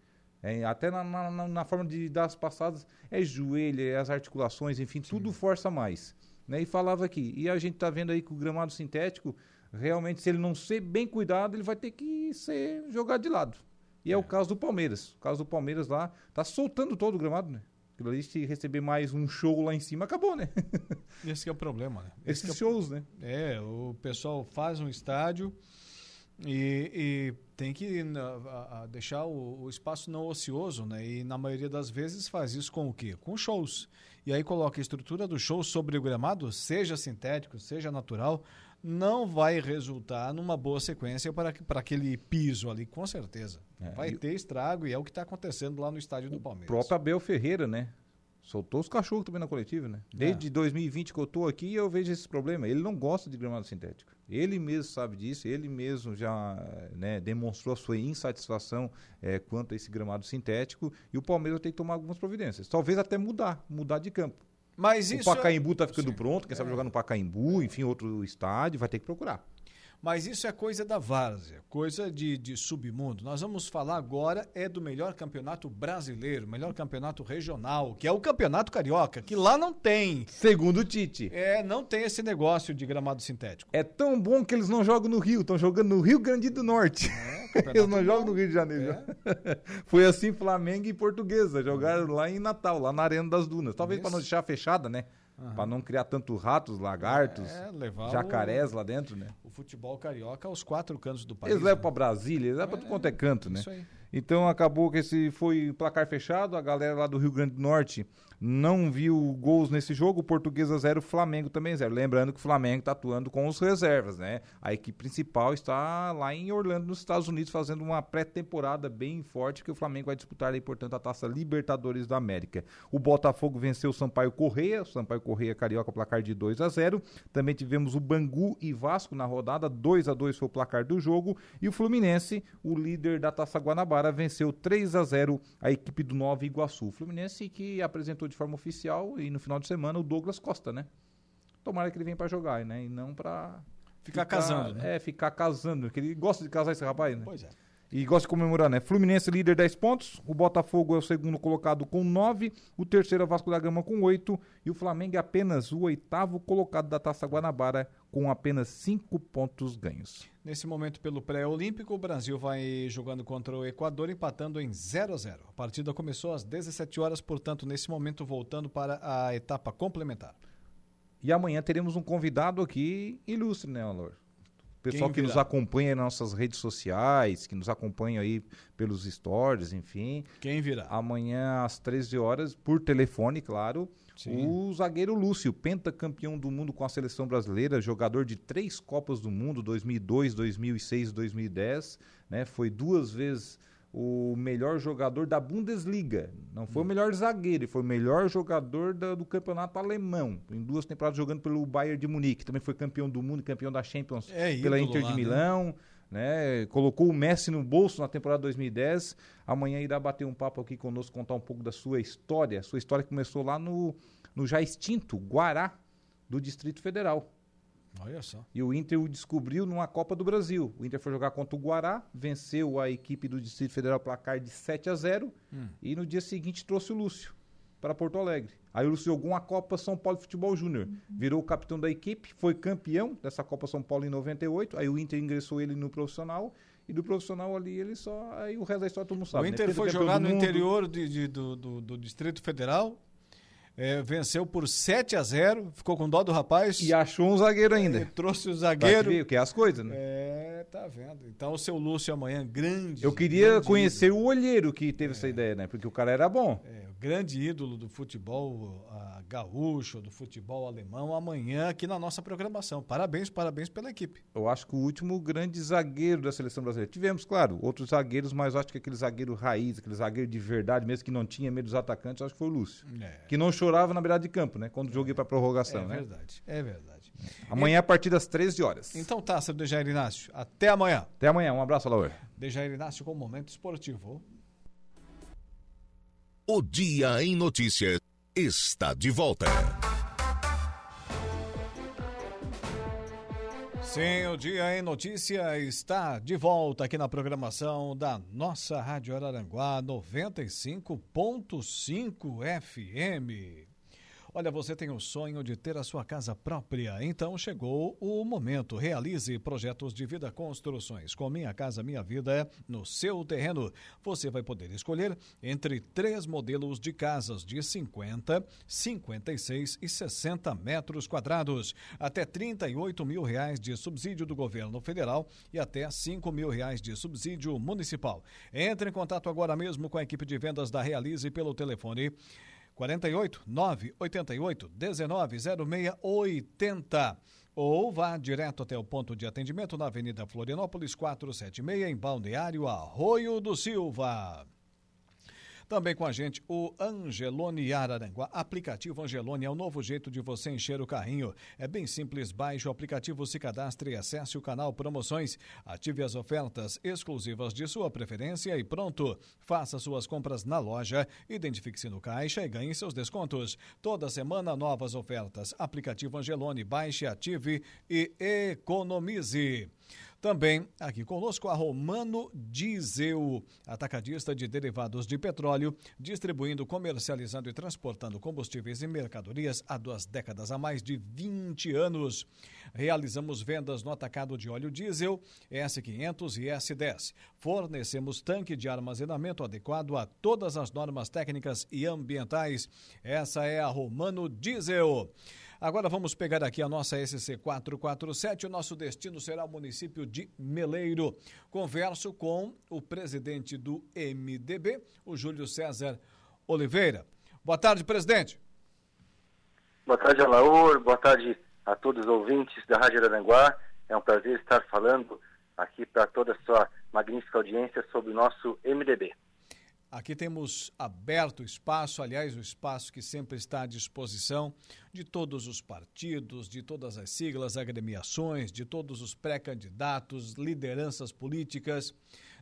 É, até na, na- na- forma de dar as passadas, é joelho, é as articulações, enfim, tudo força mais. Né? E falava aqui, e a gente está vendo aí que o gramado sintético, realmente, se ele não ser bem cuidado, ele vai ter que ser jogado de lado. E é, o caso do Palmeiras. O caso do Palmeiras lá, tá soltando todo o gramado, né? Aquilo ali, se receber mais um show lá em cima, acabou, né? Esse que é o problema, né? Esse Esses é o- shows, né? É, o pessoal faz um estádio e, e tem que na- a- a deixar o, o espaço não ocioso, né? E na maioria das vezes faz isso com o quê? Com shows. E aí coloca a estrutura do show sobre o gramado, seja sintético, seja natural, não vai resultar numa boa sequência para, para aquele piso ali, com certeza. É, vai ter estrago e é o que está acontecendo lá no estádio do Palmeiras. próprio Abel Ferreira, né? Soltou os cachorros também na coletiva, né? Desde 2020 que eu tô aqui, eu vejo esse problema. Ele não gosta de gramado sintético. Ele mesmo sabe disso, ele mesmo já né, demonstrou a sua insatisfação eh, quanto a esse gramado sintético. E o Palmeiras tem que tomar algumas providências. Talvez até mudar, mudar de campo. Mas o isso é- Pacaembu tá ficando Sim. pronto, quem sabe É. jogar no Pacaembu, enfim, outro estádio, vai ter que procurar. Mas isso é coisa da várzea, coisa de, de submundo. Nós vamos falar agora é do melhor campeonato brasileiro, melhor campeonato regional, que é o campeonato carioca, que lá não tem. Segundo o Tite. É, não tem esse negócio de gramado sintético. É tão bom que eles não jogam no Rio, estão jogando no Rio Grande do Norte. É, eles não jogam no Rio de Janeiro. É. Foi assim Flamengo e Portuguesa, jogaram lá em Natal, lá na Arena das Dunas. Talvez para não deixar fechada, né? Uhum. Para não criar tanto ratos, lagartos, é, jacarés o, lá dentro, né? O futebol carioca aos quatro cantos do país. Eles levam né? para Brasília, eles levam é, para quanto é canto, né? Isso aí. Então acabou que esse foi placar fechado, a galera lá do Rio Grande do Norte não viu gols nesse jogo, Portuguesa 0, Flamengo também 0. Lembrando que o Flamengo está atuando com os reservas, né? A equipe principal está lá em Orlando, nos Estados Unidos, fazendo uma pré-temporada bem forte, que o Flamengo vai disputar aí, portanto, a taça Libertadores da América. O Botafogo venceu o Sampaio Correia, o Sampaio Correia Carioca, placar de 2 a 0 Também tivemos o Bangu e Vasco na rodada, 2 a 2 foi o placar do jogo. E o Fluminense, o líder da taça Guanabara, venceu 3 a 0 a equipe do Nova Iguaçu. Fluminense que apresentou de forma oficial e no final de semana o Douglas Costa, né? Tomara que ele venha para jogar, né? E não para ficar, ficar, casando, né? É, ficar casando, porque ele gosta de casar esse rapaz, né? Pois é. E gosta de comemorar, né? Fluminense líder 10 pontos, o Botafogo é o segundo colocado com 9, o terceiro é o Vasco da Gama com 8 e o Flamengo é apenas o oitavo colocado da Taça Guanabara com apenas 5 pontos ganhos. Nesse momento, pelo pré-olímpico, o Brasil vai jogando contra o Equador, empatando em 0 a 0. A partida começou às 17 horas, portanto, nesse momento, voltando para a etapa complementar. E amanhã teremos um convidado aqui ilustre, né, Alor? pessoal que nos acompanha nas nossas redes sociais, que nos acompanha aí pelos stories, enfim. Quem virá? Amanhã às 13 horas, por telefone, claro. Sim. O zagueiro Lúcio, pentacampeão do mundo com a seleção brasileira, jogador de três Copas do Mundo, 2002, 2006, 2010, né? Foi duas vezes o melhor jogador da Bundesliga. Não foi hum. o melhor zagueiro, ele foi o melhor jogador da, do campeonato alemão. Em duas temporadas jogando pelo Bayern de Munique. Também foi campeão do mundo, campeão da Champions é, pela Inter de né? Milão. Né? Né? Colocou o Messi no bolso na temporada 2010. Amanhã irá bater um papo aqui conosco, contar um pouco da sua história. Sua história começou lá no, no já extinto Guará, do Distrito Federal. Olha só. E o Inter o descobriu numa Copa do Brasil. O Inter foi jogar contra o Guará, venceu a equipe do Distrito Federal placar de 7 a 0 hum. e no dia seguinte trouxe o Lúcio para Porto Alegre. Aí o Lúcio jogou uma Copa São Paulo Futebol Júnior, virou o capitão da equipe, foi campeão dessa Copa São Paulo em 98. Aí o Inter ingressou ele no profissional e do profissional ali ele só. Aí o resto da história todo mundo sabe. O Inter né? foi jogar no interior de, de, do, do, do Distrito Federal, é, venceu por 7 a 0 ficou com dó do rapaz. E achou um zagueiro ainda. É, trouxe o zagueiro. Ver, que é as coisas, né? É, tá vendo. Então o seu Lúcio amanhã, grande. Eu queria grande conhecer ídolo. o olheiro que teve é. essa ideia, né? Porque o cara era bom. É, grande ídolo do futebol gaúcho, do futebol alemão, amanhã aqui na nossa programação. Parabéns, parabéns pela equipe. Eu acho que o último grande zagueiro da seleção brasileira. Tivemos, claro, outros zagueiros, mas acho que aquele zagueiro raiz, aquele zagueiro de verdade, mesmo que não tinha medo dos atacantes, acho que foi o Lúcio. É. Que não chorava na beirada de campo, né? Quando joguei para prorrogação, é né? É verdade, é verdade. Amanhã a partir das 13 horas. Então tá, seu Dejair Inácio. Até amanhã. Até amanhã. Um abraço, Laura. Dejair Inácio com o Momento Esportivo. O Dia em Notícias está de volta. Sim, o Dia em Notícia está de volta aqui na programação da nossa Rádio Araranguá 95.5 FM. Olha, você tem o sonho de ter a sua casa própria, então chegou o momento. Realize projetos de vida construções. Com Minha Casa Minha Vida é no seu terreno. Você vai poder escolher entre três modelos de casas de 50, 56 e 60 metros quadrados, até 38 mil reais de subsídio do governo federal e até 5 mil reais de subsídio municipal. Entre em contato agora mesmo com a equipe de vendas da Realize pelo telefone 48 988 19 0680 ou vá direto até o ponto de atendimento na Avenida Florianópolis 476 em Balneário Arroio do Silva. Também com a gente o Angelone Araranguá. Aplicativo Angelone é o novo jeito de você encher o carrinho. É bem simples, baixe o aplicativo, se cadastre e acesse o canal Promoções. Ative as ofertas exclusivas de sua preferência e pronto. Faça suas compras na loja, identifique-se no caixa e ganhe seus descontos. Toda semana novas ofertas. Aplicativo Angelone, baixe, ative e economize. Também aqui conosco a Romano Diesel, atacadista de derivados de petróleo, distribuindo, comercializando e transportando combustíveis e mercadorias há duas décadas, há mais de 20 anos. Realizamos vendas no atacado de óleo diesel S500 e S10. Fornecemos tanque de armazenamento adequado a todas as normas técnicas e ambientais. Essa é a Romano Diesel. Agora vamos pegar aqui a nossa SC 447. O nosso destino será o município de Meleiro. Converso com o presidente do MDB, o Júlio César Oliveira. Boa tarde, presidente. Boa tarde, Alaor. Boa tarde a todos os ouvintes da Rádio Aranguá. É um prazer estar falando aqui para toda a sua magnífica audiência sobre o nosso MDB. Aqui temos aberto o espaço, aliás, o espaço que sempre está à disposição de todos os partidos, de todas as siglas, agremiações, de todos os pré-candidatos, lideranças políticas,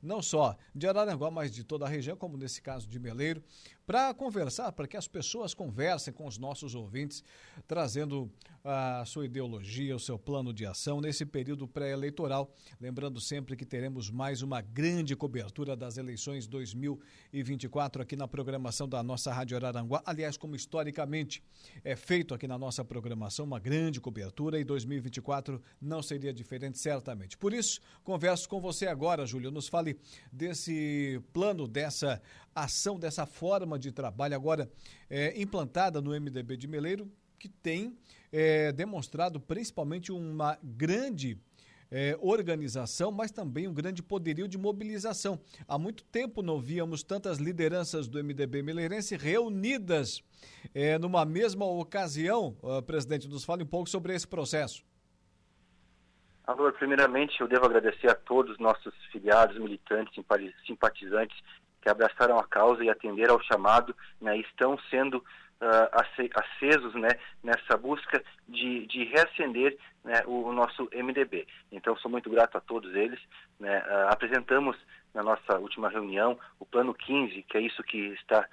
não só de Araranguá, mas de toda a região, como nesse caso de Meleiro, para conversar, para que as pessoas conversem com os nossos ouvintes, trazendo a sua ideologia, o seu plano de ação nesse período pré-eleitoral. Lembrando sempre que teremos mais uma grande cobertura das eleições 2024 aqui na programação da nossa Rádio Araranguá. Aliás, como historicamente é feito aqui na nossa programação, uma grande cobertura e 2024 não seria diferente, certamente. Por isso, converso com você agora, Júlio. Nos fale desse plano, dessa ação, dessa forma de trabalho agora é, implantada no MDB de Meleiro, que tem é, demonstrado principalmente uma grande é, organização, mas também um grande poderio de mobilização. Há muito tempo não víamos tantas lideranças do MDB Meleirense reunidas é, numa mesma ocasião. Uh, presidente, nos fale um pouco sobre esse processo. Alô, primeiramente eu devo agradecer a todos os nossos filiados, militantes, simpatizantes que abraçaram a causa e atenderam ao chamado, né, estão sendo uh, acesos né, nessa busca de, de reacender né, o, o, nosso MDB. Então, sou muito grato a todos eles. Né, uh, apresentamos na nossa última reunião o Plano 15, que é isso que está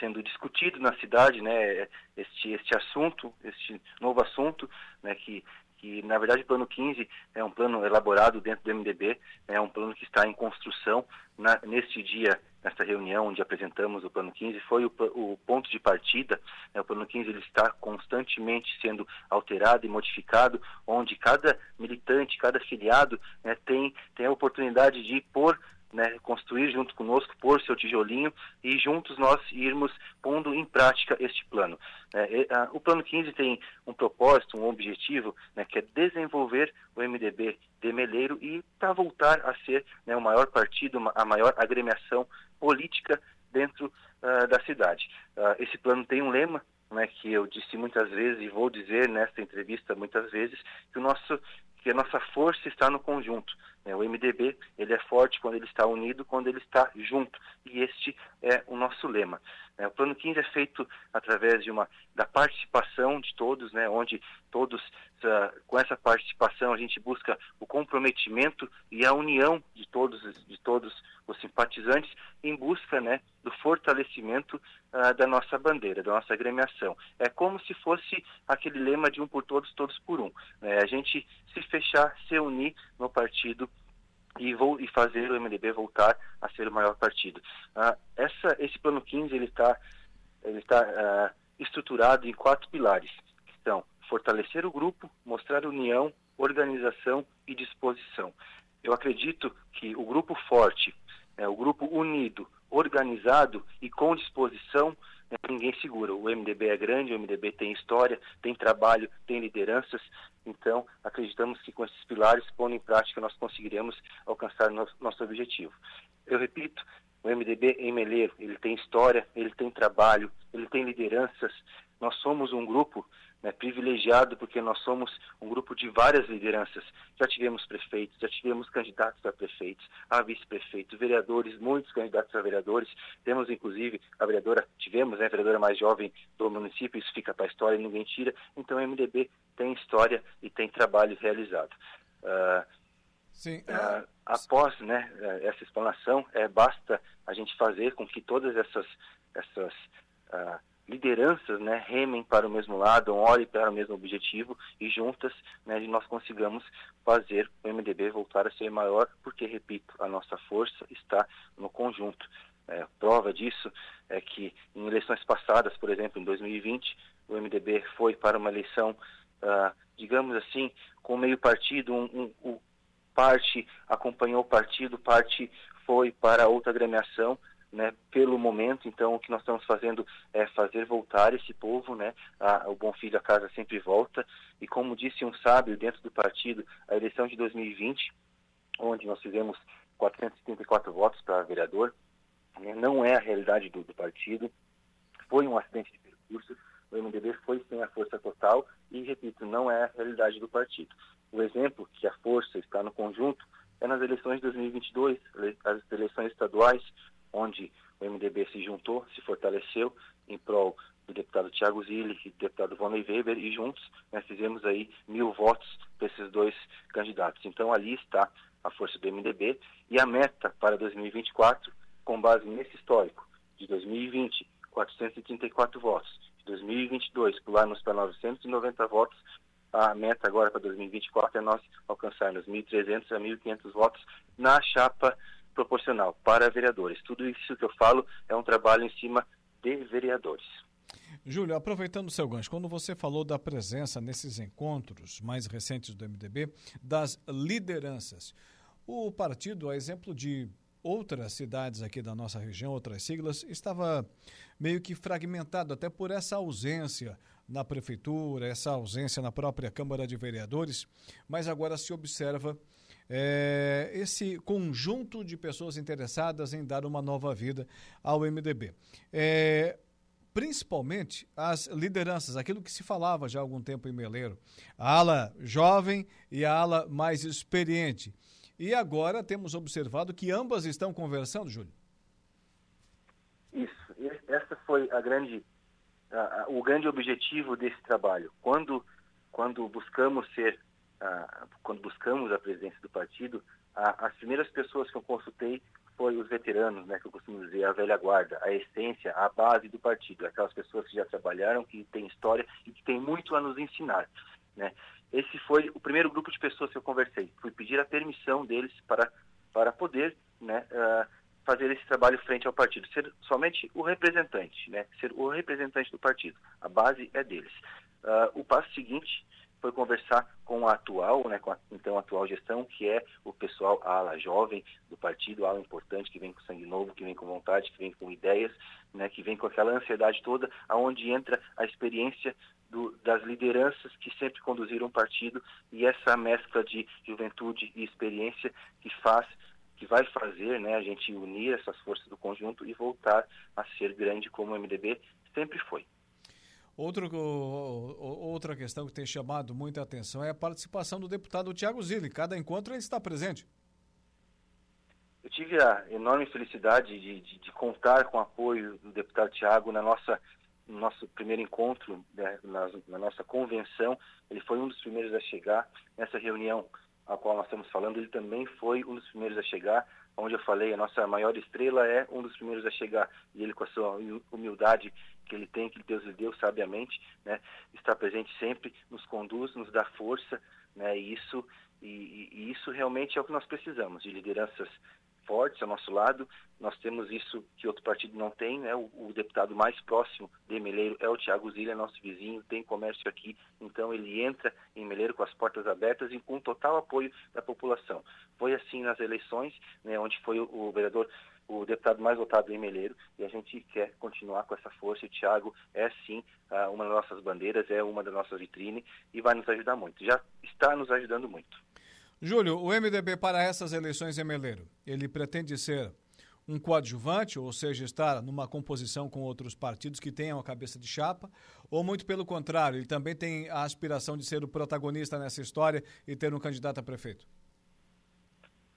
sendo discutido na cidade, né, este, este assunto, este novo assunto, né, que que na verdade o plano 15 é um plano elaborado dentro do MDB, é um plano que está em construção. Na, neste dia, nesta reunião onde apresentamos o plano 15, foi o, o ponto de partida. Né, o plano 15 ele está constantemente sendo alterado e modificado, onde cada militante, cada filiado né, tem, tem a oportunidade de pôr né, construir junto conosco, pôr seu tijolinho e juntos nós irmos pondo em prática este plano. É, a, o plano 15 tem um propósito, um objetivo, né, que é desenvolver o MDB de Meleiro e para voltar a ser né, o maior partido, a maior agremiação política dentro uh, da cidade. Uh, esse plano tem um lema, né, que eu disse muitas vezes e vou dizer nesta entrevista muitas vezes, que o nosso que a nossa força está no conjunto. Né? O MDB ele é forte quando ele está unido, quando ele está junto. E este é o nosso lema. Né? O Plano 15 é feito através de uma da participação de todos, né? onde todos uh, com essa participação a gente busca o comprometimento e a união de todos de todos os simpatizantes em busca né, do fortalecimento uh, da nossa bandeira, da nossa agremiação. É como se fosse aquele lema de um por todos, todos por um. Né? A gente se fechar, se unir no partido e, vou, e fazer o MDB voltar a ser o maior partido. Uh, essa, esse plano 15 ele está ele está uh, estruturado em quatro pilares, que são fortalecer o grupo, mostrar união, organização e disposição. Eu acredito que o grupo forte, né, o grupo unido, organizado e com disposição, né, ninguém segura. O MDB é grande, o MDB tem história, tem trabalho, tem lideranças. Então, acreditamos que com esses pilares, pondo em prática, nós conseguiremos alcançar nosso, nosso objetivo. Eu repito, o MDB em Meleiro, ele tem história, ele tem trabalho, ele tem lideranças. Nós somos um grupo né, privilegiado porque nós somos um grupo de várias lideranças. Já tivemos prefeitos, já tivemos candidatos a prefeitos, a vice-prefeitos, vereadores, muitos candidatos a vereadores. Temos inclusive a vereadora, tivemos né, a vereadora mais jovem do município, isso fica para a história, ninguém tira. Então o MDB tem história e tem trabalho realizado. Uh, Sim. Uh, após né, essa explanação, é, basta a gente fazer com que todas essas, essas uh, lideranças né, remem para o mesmo lado, olhem para o mesmo objetivo e juntas né, nós consigamos fazer o MDB voltar a ser maior, porque, repito, a nossa força está no conjunto. É, prova disso é que em eleições passadas, por exemplo, em 2020, o MDB foi para uma eleição, uh, digamos assim, com meio partido, um, um, um, parte acompanhou o partido, parte foi para outra agremiação, né, pelo momento. Então, o que nós estamos fazendo é fazer voltar esse povo, né? A, o bom filho a casa sempre volta. E como disse um sábio dentro do partido, a eleição de 2020, onde nós fizemos 474 votos para vereador, né, não é a realidade do, do partido. Foi um acidente de percurso. O MDB foi sem a força total e, repito, não é a realidade do partido. O exemplo que a força está no conjunto é nas eleições de 2022, as eleições estaduais, onde o MDB se juntou, se fortaleceu em prol do deputado Tiago Zilli e do deputado Vonley Weber e juntos né, fizemos aí mil votos para esses dois candidatos. Então ali está a força do MDB e a meta para 2024, com base nesse histórico de 2020, 434 votos, de 2022 pularmos para 990 votos, a meta agora para 2024 é nós alcançarmos 1.300 a 1.500 votos na chapa proporcional para vereadores. Tudo isso que eu falo é um trabalho em cima de vereadores. Júlio, aproveitando o seu gancho, quando você falou da presença nesses encontros mais recentes do MDB, das lideranças, o partido, a exemplo de outras cidades aqui da nossa região, outras siglas, estava meio que fragmentado, até por essa ausência na prefeitura, essa ausência na própria Câmara de Vereadores, mas agora se observa é, esse conjunto de pessoas interessadas em dar uma nova vida ao MDB. É, principalmente as lideranças, aquilo que se falava já há algum tempo em Meleiro, a ala jovem e a ala mais experiente. E agora temos observado que ambas estão conversando, Júlio. Isso, essa foi a grande, a, a, o grande objetivo desse trabalho. Quando, quando buscamos ser quando buscamos a presidência do partido, as primeiras pessoas que eu consultei foi os veteranos, né, que eu costumo dizer, a velha guarda, a essência, a base do partido, aquelas pessoas que já trabalharam, que têm história e que têm muito a nos ensinar, né. Esse foi o primeiro grupo de pessoas que eu conversei. Fui pedir a permissão deles para para poder, né, uh, fazer esse trabalho frente ao partido, ser somente o representante, né, ser o representante do partido. A base é deles. Uh, o passo seguinte foi conversar com a atual, né, com a, então atual gestão, que é o pessoal, a ala jovem do partido, a ala importante, que vem com sangue novo, que vem com vontade, que vem com ideias, né, que vem com aquela ansiedade toda, aonde entra a experiência do, das lideranças que sempre conduziram o partido e essa mescla de juventude e experiência que faz que vai fazer né, a gente unir essas forças do conjunto e voltar a ser grande como o MDB sempre foi. Outro, outra questão que tem chamado muita atenção é a participação do deputado Tiago Zilli. Cada encontro ele está presente. Eu tive a enorme felicidade de, de, de contar com o apoio do deputado Tiago na nossa no nosso primeiro encontro, né, na, na, nossa convenção. Ele foi um dos primeiros a chegar nessa reunião a qual nós estamos falando. Ele também foi um dos primeiros a chegar, onde eu falei a nossa maior estrela é um dos primeiros a chegar. E ele com a sua humildade que ele tem, que Deus lhe deu sabiamente, né, está presente sempre, nos conduz, nos dá força, né, e isso e, e, isso realmente é o que nós precisamos de lideranças fortes ao nosso lado. Nós temos isso que outro partido não tem, né? O, o deputado mais próximo de Meleiro é o Tiago Zilha, nosso vizinho, tem comércio aqui, então ele entra em Meleiro com as portas abertas e com total apoio da população. Foi assim nas eleições, né, onde foi o, o vereador o deputado mais votado em Meleiro e a gente quer continuar com essa força. O Tiago é sim uma das nossas bandeiras, é uma das nossas vitrines e vai nos ajudar muito. Já está nos ajudando muito. Júlio, o MDB para essas eleições em Meleiro, ele pretende ser um coadjuvante, ou seja, estar numa composição com outros partidos que tenham a cabeça de chapa, ou muito pelo contrário, ele também tem a aspiração de ser o protagonista nessa história e ter um candidato a prefeito?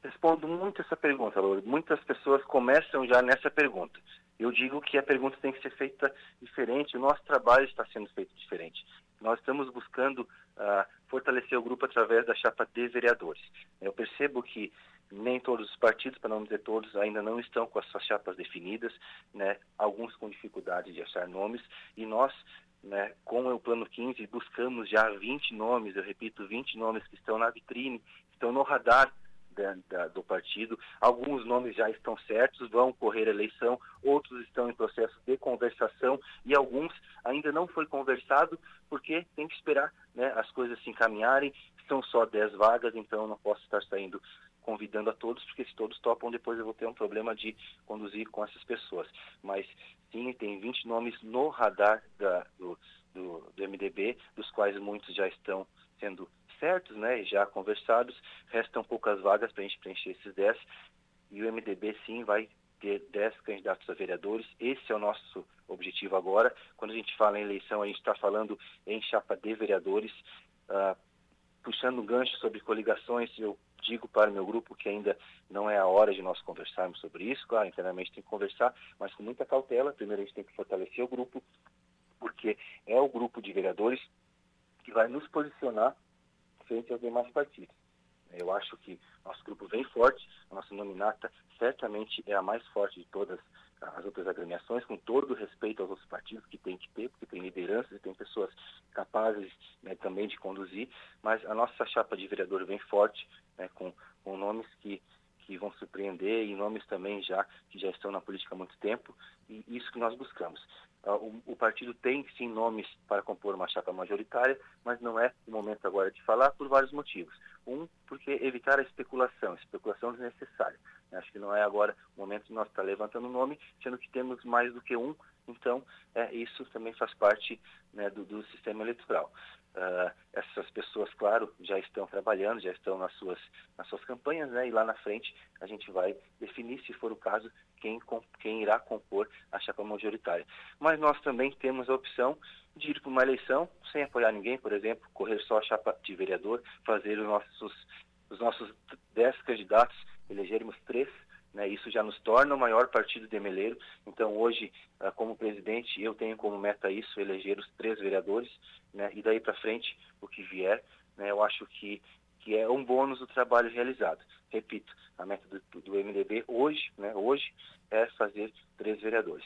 Respondo muito essa pergunta, Lourdes. Muitas pessoas começam já nessa pergunta. Eu digo que a pergunta tem que ser feita diferente, o nosso trabalho está sendo feito diferente. Nós estamos buscando uh, fortalecer o grupo através da chapa de vereadores. Eu percebo que nem todos os partidos, para não dizer todos, ainda não estão com as suas chapas definidas, né? alguns com dificuldade de achar nomes, e nós, né, com o Plano 15, buscamos já 20 nomes, eu repito, 20 nomes que estão na vitrine, estão no radar da, da, do partido. Alguns nomes já estão certos, vão correr a eleição, outros estão em processo de conversação e alguns ainda não foi conversado porque tem que esperar né, as coisas se encaminharem. São só 10 vagas, então não posso estar saindo convidando a todos, porque se todos topam, depois eu vou ter um problema de conduzir com essas pessoas. Mas sim, tem 20 nomes no radar da, do, do, do MDB, dos quais muitos já estão sendo certos, né, já conversados. Restam poucas vagas para a gente preencher esses 10. E o MDB sim vai ter 10 candidatos a vereadores. Esse é o nosso objetivo agora. Quando a gente fala em eleição, a gente está falando em chapa de vereadores. Uh, puxando um gancho sobre coligações, eu digo para o meu grupo que ainda não é a hora de nós conversarmos sobre isso. Claro, internamente tem que conversar, mas com muita cautela. Primeiro a gente tem que fortalecer o grupo, porque é o grupo de vereadores que vai nos posicionar frente aos demais partidos. Eu acho que nosso grupo vem forte, nossa nominata certamente é a mais forte de todas as outras agremiações, com todo o respeito aos outros partidos que tem que ter, porque tem lideranças e tem pessoas capazes né, também de conduzir, mas a nossa chapa de vereador vem forte, né, com, com nomes que, que vão surpreender e nomes também já que já estão na política há muito tempo, e isso que nós buscamos. O, o, partido tem sim nomes para compor uma chapa majoritária, mas não é o momento agora de falar por vários motivos. Um, porque evitar a especulação, especulação desnecessária. Acho que não é agora o momento de nós estar levantando o nome, sendo que temos mais do que um, então é, isso também faz parte né, do, do, sistema eleitoral. Uh, essas pessoas, claro, já estão trabalhando, já estão nas suas, nas suas campanhas, né, e lá na frente a gente vai definir, se for o caso, quem, quem irá compor a chapa majoritária. Mas nós também temos a opção de ir para uma eleição sem apoiar ninguém, por exemplo, correr só a chapa de vereador, fazer os nossos, os nossos dez candidatos elegermos três, né, isso já nos torna o maior partido de Meleiro. Então, hoje, ah, como presidente, eu tenho como meta isso, eleger os três vereadores, né, e daí para frente, o que vier, né, eu acho que, que é um bônus do trabalho realizado. Repito, a meta do, do MDB hoje, né, hoje, é fazer três vereadores.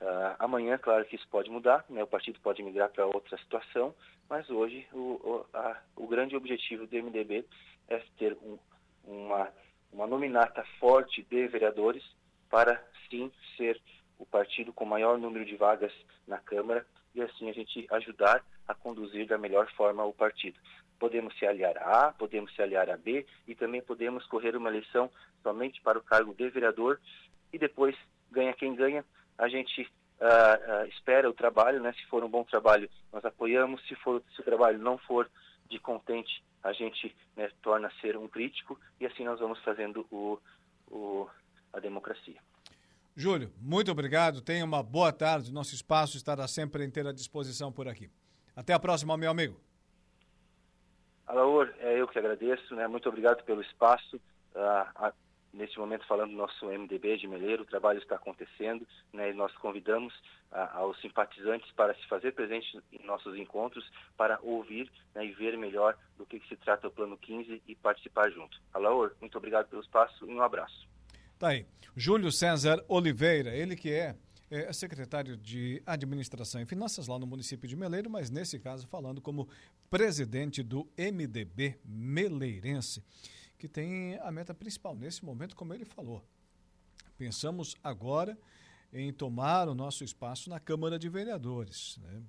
Uh, amanhã, claro que isso pode mudar, né, o partido pode migrar para outra situação, mas hoje o, o, a, o grande objetivo do MDB é ter um, uma uma nominata forte de vereadores para sim ser o partido com maior número de vagas na Câmara e assim a gente ajudar a conduzir da melhor forma o partido. Podemos se aliar a A, podemos se aliar a B e também podemos correr uma eleição somente para o cargo de vereador e depois ganha quem ganha. A gente uh, uh, espera o trabalho, né? se for um bom trabalho, nós apoiamos, se, for, se o trabalho não for de contente, a gente né, torna ser um crítico e assim nós vamos fazendo o, o, a democracia. Júlio, muito obrigado. Tenha uma boa tarde. Nosso espaço estará sempre inteira disposição por aqui. Até a próxima, meu amigo. Alaor, é eu que agradeço. Né? Muito obrigado pelo espaço. Uh, neste momento falando do nosso MDB de Meleiro, o trabalho está acontecendo, né, e nós convidamos a, aos simpatizantes para se fazer presente em nossos encontros, para ouvir né, e ver melhor do que, que, se trata o Plano 15 e participar junto. Alaor, muito obrigado pelo espaço e um abraço. Tá aí. Júlio César Oliveira, ele que é, é secretário de Administração e Finanças lá no município de Meleiro, mas nesse caso falando como presidente do MDB Meleirense que tem a meta principal nesse momento, como ele falou. Pensamos agora em tomar o nosso espaço na Câmara de Vereadores. Né?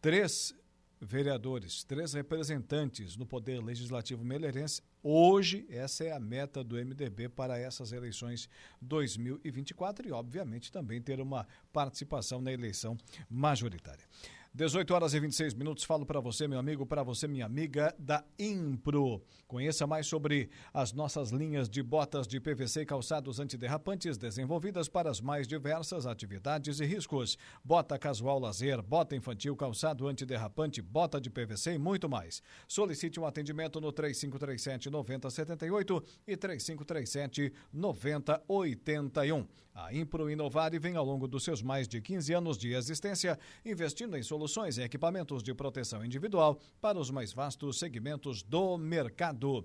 Três vereadores, três representantes no Poder Legislativo Meleirense. Hoje, essa é a meta do MDB para essas eleições 2024 e, obviamente, também ter uma participação na eleição majoritária. 18 horas e 26 minutos. Falo para você, meu amigo, para você, minha amiga da Impro. Conheça mais sobre as nossas linhas de botas de PVC e calçados antiderrapantes desenvolvidas para as mais diversas atividades e riscos. Bota casual lazer, bota infantil, calçado antiderrapante, bota de PVC e muito mais. Solicite um atendimento no 3537 9078 e 3537 9081. A Impro Inovar vem ao longo dos seus mais de 15 anos de existência investindo em soluções e equipamentos de proteção individual para os mais vastos segmentos do mercado.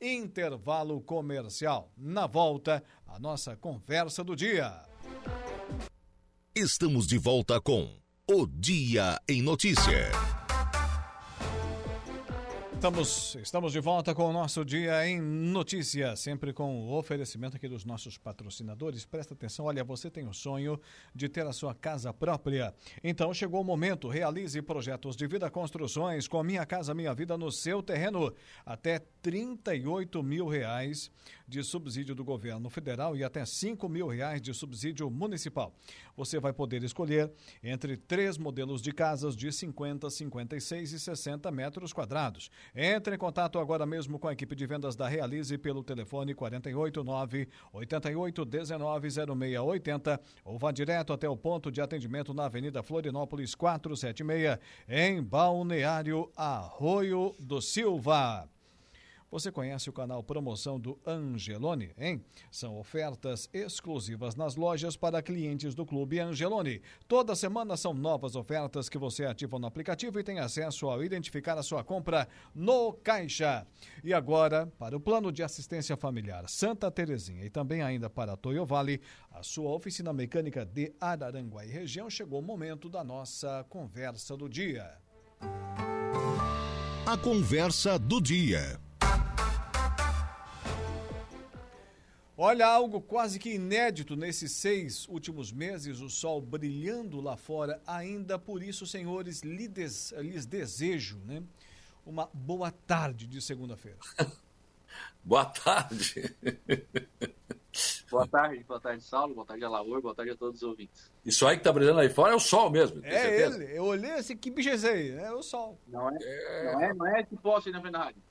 Intervalo comercial. Na volta, a nossa conversa do dia. Estamos de volta com O Dia em Notícia. Estamos, estamos de volta com o nosso Dia em Notícia, sempre com o oferecimento aqui dos nossos patrocinadores. Presta atenção, olha, você tem o sonho de ter a sua casa própria. Então chegou o momento, realize projetos de vida construções com Minha Casa Minha Vida no seu terreno. Até 38 mil reais de subsídio do governo federal e até 5 mil reais de subsídio municipal. Você vai poder escolher entre três modelos de casas de 50, 56 e 60 metros quadrados. Entre em contato agora mesmo com a equipe de vendas da Realize pelo telefone 489 88 19 0680 ou vá direto até o ponto de atendimento na Avenida Florinópolis 476 em Balneário Arroio do Silva. Você conhece o canal Promoção do Angelone, hein? São ofertas exclusivas nas lojas para clientes do Clube Angelone. Toda semana são novas ofertas que você ativa no aplicativo e tem acesso a identificar a sua compra no caixa. E agora, para o plano de assistência familiar Santa Terezinha e também ainda para Toyo Vale, a sua oficina mecânica de Araranguá e região, chegou o momento da nossa conversa do dia. A conversa do dia. Olha, algo quase que inédito nesses seis últimos meses, o sol brilhando lá fora. Ainda por isso, senhores, lhes, lhes desejo né, uma boa tarde de segunda-feira. boa tarde. boa tarde, boa tarde, Saulo, boa tarde, Alaor, boa tarde a todos os ouvintes. Isso aí que tá brilhando aí fora é o sol mesmo. É ele, eu olhei assim, que bicho é esse aí? É o sol. Não é, é... Não, é não é esse poste na rádio.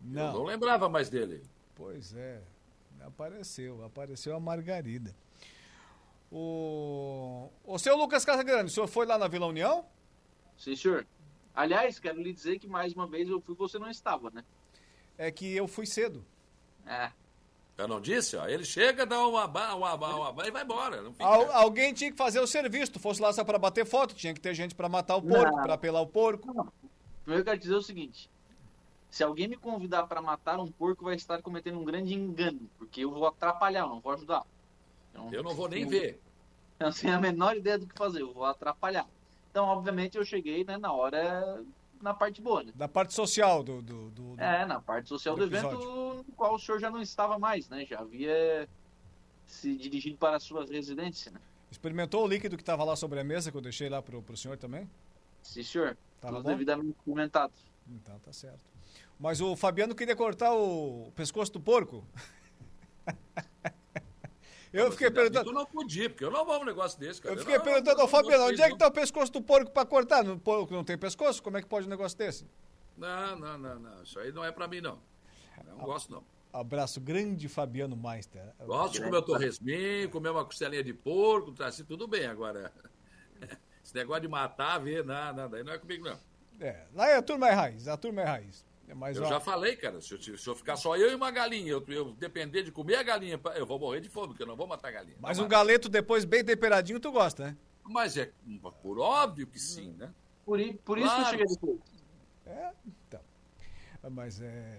Não. Eu não lembrava mais dele. Pois é. Apareceu, apareceu a Margarida. O, o seu Lucas Casagrande, o senhor foi lá na Vila União? Sim, senhor. Aliás, quero lhe dizer que mais uma vez eu fui você não estava, né? É que eu fui cedo. É. Eu não disse, ó. Ele chega, dá uma uma, uma, uma, uma e vai embora. Al, alguém tinha que fazer o serviço. Tu fosse lá só para bater foto, tinha que ter gente para matar o porco, para pelar o porco. Não. Primeiro eu quero dizer o seguinte: se alguém me convidar para matar um porco, vai estar cometendo um grande engano, porque eu vou atrapalhar, não vou ajudar. Então, eu não vou nem eu, ver. Eu não tenho a menor ideia do que fazer, eu vou atrapalhar. Então, obviamente, eu cheguei né, na hora, na parte boa. Né? Da parte social do, do, do, do É, na parte social do, do evento, no qual o senhor já não estava mais, né? Já havia se dirigido para a sua residência, né? Experimentou o líquido que estava lá sobre a mesa, que eu deixei lá para o senhor também? Sim, senhor. Tava Tudo devidamente comentado. Então, tá certo. Mas o Fabiano queria cortar o pescoço do porco. Eu fiquei perguntando. Eu não podia, porque eu não vou um negócio desse, cara. Eu fiquei eu perguntando ao Fabiano, onde é que tá o pescoço do porco para cortar? No porco não tem pescoço? Como é que pode um negócio desse? Não, não, não, não. Isso aí não é para mim, não. Não gosto, não. Abraço grande, Fabiano Meister. Gosto de comer o torresminho, comer uma costelinha de porco, tá assim, tudo bem. Agora, esse negócio de matar, ver, nada, daí não é comigo, não. É, lá é a turma é raiz, a turma é raiz. É eu ó... já falei, cara, se eu, se eu, ficar só eu e uma galinha, eu, eu, depender de comer a galinha, eu vou morrer de fome, porque eu não vou matar a galinha. Mas um galeto depois bem temperadinho, tu gosta, né? Mas é por óbvio que sim, né? Por, por isso claro. que eu cheguei depois. É, então. Mas é.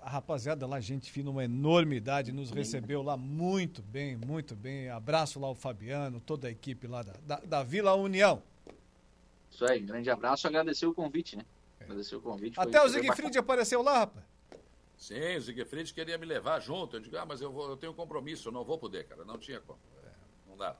A rapaziada lá, gente fina, uma enormidade, nos recebeu lá muito bem, muito bem. Abraço lá o Fabiano, toda a equipe lá da, da, da Vila União. Isso aí, grande abraço, agradecer o convite, né? Agradecer o convite. Até o Siegfried apareceu lá, rapaz. Sim, o Siegfried queria me levar junto. Eu digo, ah, mas eu, vou, eu tenho um compromisso, eu não vou poder, cara. Não tinha como. É, não dá.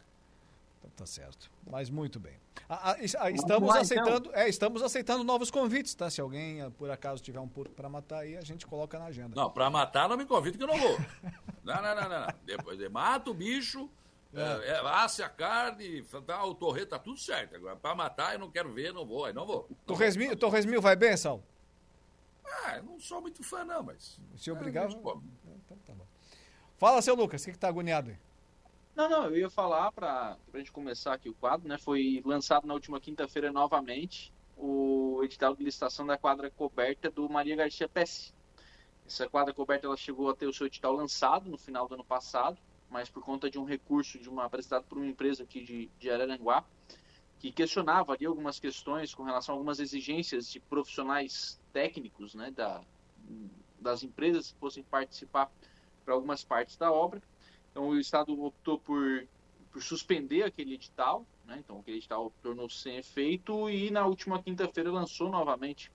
Então, tá certo. Mas muito bem. Ah, ah, estamos lá, aceitando, então. é, estamos aceitando novos convites, tá? Se alguém ah, por acaso tiver um porco para matar aí, a gente coloca na agenda. Não, para matar não me convida que eu não vou. não, não, não, não, não. Depois de mata o bicho, é. É, é, asse a carne, tá, o torreto tá tudo certo. Agora, para matar eu não quero ver, não vou, aí não vou. Não Torresmil, Torresmil vai bem, Sal? Ah, eu não sou muito fã, não, mas. Se obrigava. É, então, tá bom. Fala, seu Lucas, o que, que tá agoniado aí? Não, não, eu ia falar para a gente começar aqui o quadro, né? Foi lançado na última quinta-feira novamente o edital de licitação da quadra coberta do Maria Garcia Pesce. Essa quadra coberta ela chegou a ter o seu edital lançado no final do ano passado, mas por conta de um recurso de uma apresentado por uma empresa aqui de, de Araranguá, que questionava ali algumas questões com relação a algumas exigências de profissionais técnicos né, da, das empresas que fossem participar para algumas partes da obra. Então o Estado optou por, por suspender aquele edital, né, então aquele edital tornou-se sem efeito e na última quinta-feira lançou novamente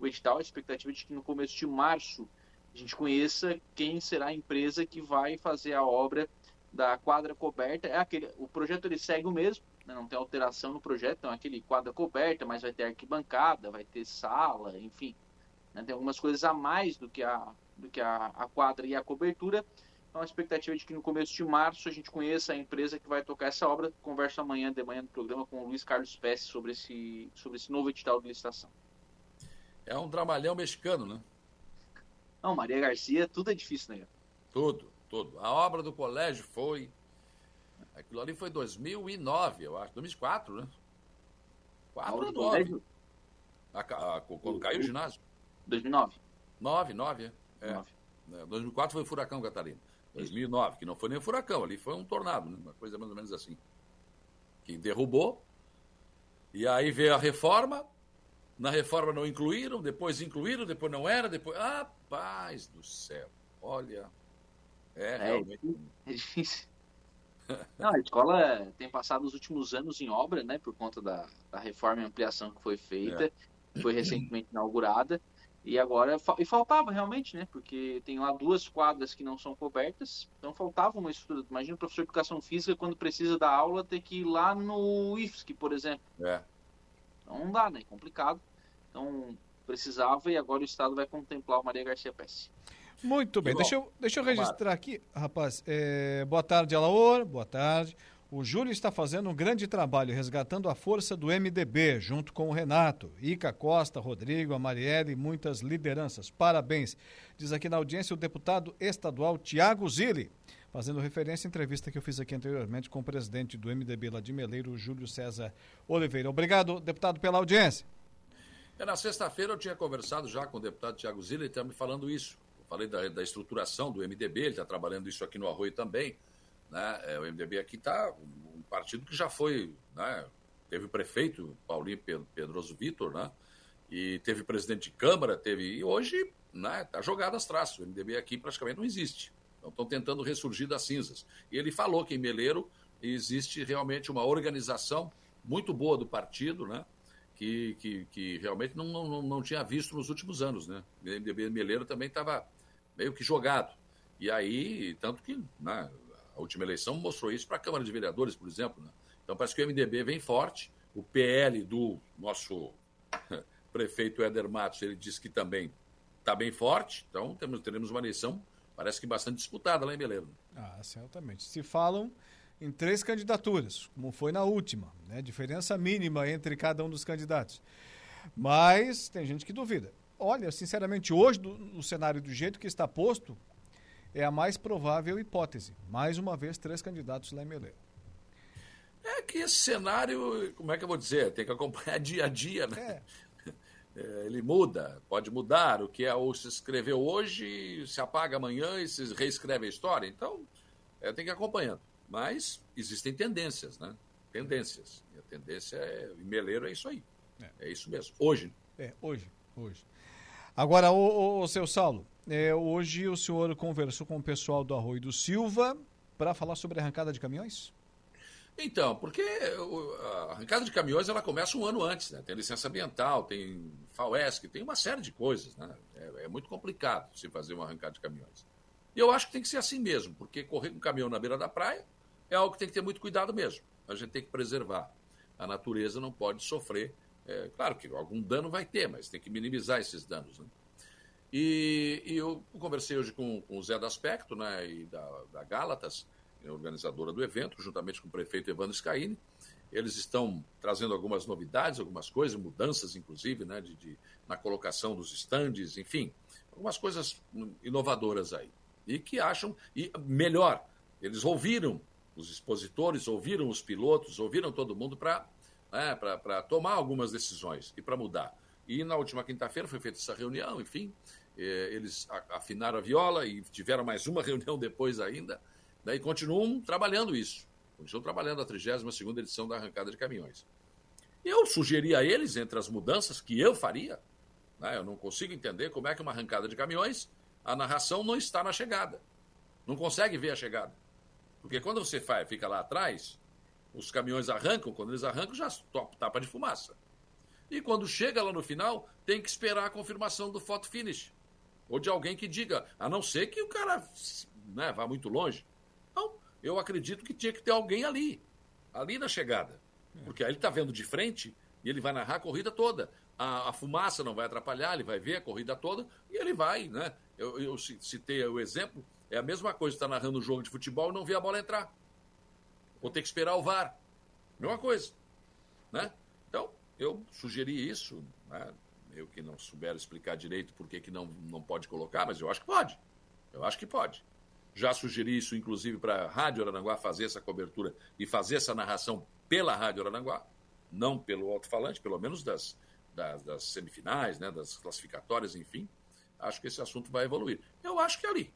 o edital, a expectativa de que no começo de março a gente conheça quem será a empresa que vai fazer a obra da quadra coberta. É aquele, o projeto ele segue o mesmo, né, não tem alteração no projeto, então é aquele quadra coberta, mas vai ter arquibancada, vai ter sala, enfim. Né, tem algumas coisas a mais do que a, do que a, a quadra e a cobertura. Então a expectativa é de que no começo de março a gente conheça a empresa que vai tocar essa obra. Converso amanhã de manhã no programa com o Luiz Carlos Pesce sobre esse, sobre esse novo edital de licitação. É um trabalhão mexicano, né? Não, Maria Garcia, tudo é difícil, né? Tudo, tudo. A obra do colégio foi Aquilo ali foi 2009, eu acho. 2004, né? 4 ou 9. A, a, quando o, caiu o ginásio. 2009. 9, 9, é. é. 9. 2004 foi o furacão Catarina. 2009, que não foi nem um furacão, ali foi um tornado, né? uma coisa mais ou menos assim. Que derrubou. E aí veio a reforma. Na reforma não incluíram, depois incluíram, depois não era, depois. Ah, paz do céu. Olha. É, é realmente. É difícil. Não, a escola tem passado os últimos anos em obra, né, por conta da, da reforma e ampliação que foi feita, é. foi recentemente inaugurada, e agora, e faltava realmente, né, porque tem lá duas quadras que não são cobertas, então faltava uma estrutura. Imagina o professor de educação física, quando precisa da aula, ter que ir lá no IFSC, por exemplo. É. Então não dá, né, é complicado. Então precisava e agora o Estado vai contemplar o Maria Garcia Pesce. Muito bem, deixa eu, deixa eu registrar aqui, rapaz. É, boa tarde, Alaor, boa tarde. O Júlio está fazendo um grande trabalho resgatando a força do MDB, junto com o Renato, Ica Costa, Rodrigo, a Marielle e muitas lideranças. Parabéns. Diz aqui na audiência o deputado estadual Tiago Zilli, fazendo referência à entrevista que eu fiz aqui anteriormente com o presidente do MDB lá de Meleiro, Júlio César Oliveira. Obrigado, deputado, pela audiência. É, na sexta-feira eu tinha conversado já com o deputado Tiago Zilli, ele está me falando isso falei da, da estruturação do MDB, ele está trabalhando isso aqui no Arroio também. Né? É, o MDB aqui está um partido que já foi, né? teve o prefeito Paulinho Pedroso Vitor, né? e teve presidente de Câmara, teve e hoje está né, tá jogado as traças. O MDB aqui praticamente não existe. Então estão tentando ressurgir das cinzas. E ele falou que em Meleiro existe realmente uma organização muito boa do partido, né? Que, que, que realmente não, não, não tinha visto nos últimos anos. Né? O MDB Meleiro também estava meio que jogado. E aí, tanto que né, a última eleição mostrou isso para a Câmara de Vereadores, por exemplo. Né? Então parece que o MDB vem forte, o PL do nosso prefeito Éder Matos, ele disse que também está bem forte, então temos, teremos uma eleição, parece que bastante disputada lá em Beleza. Ah, certamente. Se falam em três candidaturas, como foi na última, né? diferença mínima entre cada um dos candidatos. Mas tem gente que duvida olha, sinceramente, hoje, do, no cenário do jeito que está posto, é a mais provável hipótese. Mais uma vez, três candidatos lá em Meleiro. É que esse cenário, como é que eu vou dizer? Tem que acompanhar dia a dia, né? É. É, ele muda, pode mudar. O que é ou se escreveu hoje, se apaga amanhã e se reescreve a história. Então, é, tem que ir acompanhando. Mas existem tendências, né? Tendências. E a tendência é. Em Meleiro é isso aí. É, é isso mesmo. Hoje. É, hoje. Hoje. Agora, o, o, seu Saulo, é, hoje o senhor conversou com o pessoal do Arroio do Silva para falar sobre a arrancada de caminhões? Então, porque a arrancada de caminhões ela começa um ano antes, né? Tem licença ambiental, tem FAUESC, tem uma série de coisas, né? É, é, muito complicado se fazer uma arrancada de caminhões. E eu acho que tem que ser assim mesmo, porque correr com caminhão na beira da praia é algo que tem que ter muito cuidado mesmo. A gente tem que preservar. A natureza não pode sofrer. É, claro que algum dano vai ter, mas tem que minimizar esses danos, né? E, e eu conversei hoje com, com o Zé do Aspecto, né, e da, da Gálatas, organizadora do evento, juntamente com o prefeito Evandro Scaini. Eles estão trazendo algumas novidades, algumas coisas, mudanças, inclusive, né, de, de, na colocação dos estandes, enfim, algumas coisas inovadoras aí. E que acham, e melhor, eles ouviram os expositores, ouviram os pilotos, ouviram todo mundo para né, tomar algumas decisões e para mudar. E na última quinta-feira foi feita essa reunião, enfim, eh, eles afinaram a viola e tiveram mais uma reunião depois ainda, Daí continuam trabalhando isso. Continuam trabalhando a 32 edição da arrancada de caminhões. Eu sugeri a eles, entre as mudanças que eu faria, né, eu não consigo entender como é que uma arrancada de caminhões, a narração não está na chegada. Não consegue ver a chegada. Porque quando você fica lá atrás, os caminhões arrancam, quando eles arrancam, já tapa de fumaça. E quando chega lá no final, tem que esperar a confirmação do photo finish. Ou de alguém que diga, a não ser que o cara né, vá muito longe eu acredito que tinha que ter alguém ali, ali na chegada. Porque aí ele está vendo de frente e ele vai narrar a corrida toda. A, a, fumaça não vai atrapalhar, ele vai ver a corrida toda e ele vai, né? Eu, eu citei o exemplo, é a mesma coisa, está narrando um jogo de futebol e não vê a bola entrar. Vou ter que esperar o VAR. Mesma coisa. Né? Então, eu sugeri isso, né? eu que não souber explicar direito por que, que não, não pode colocar, mas eu acho que pode. Eu acho que pode. Já sugeri isso, inclusive, para a Rádio Arananguá fazer essa cobertura e fazer essa narração pela Rádio Arananguá, não pelo alto-falante, pelo menos das, das, das, semifinais, né, das classificatórias, enfim. Acho que esse assunto vai evoluir. Eu acho que é ali.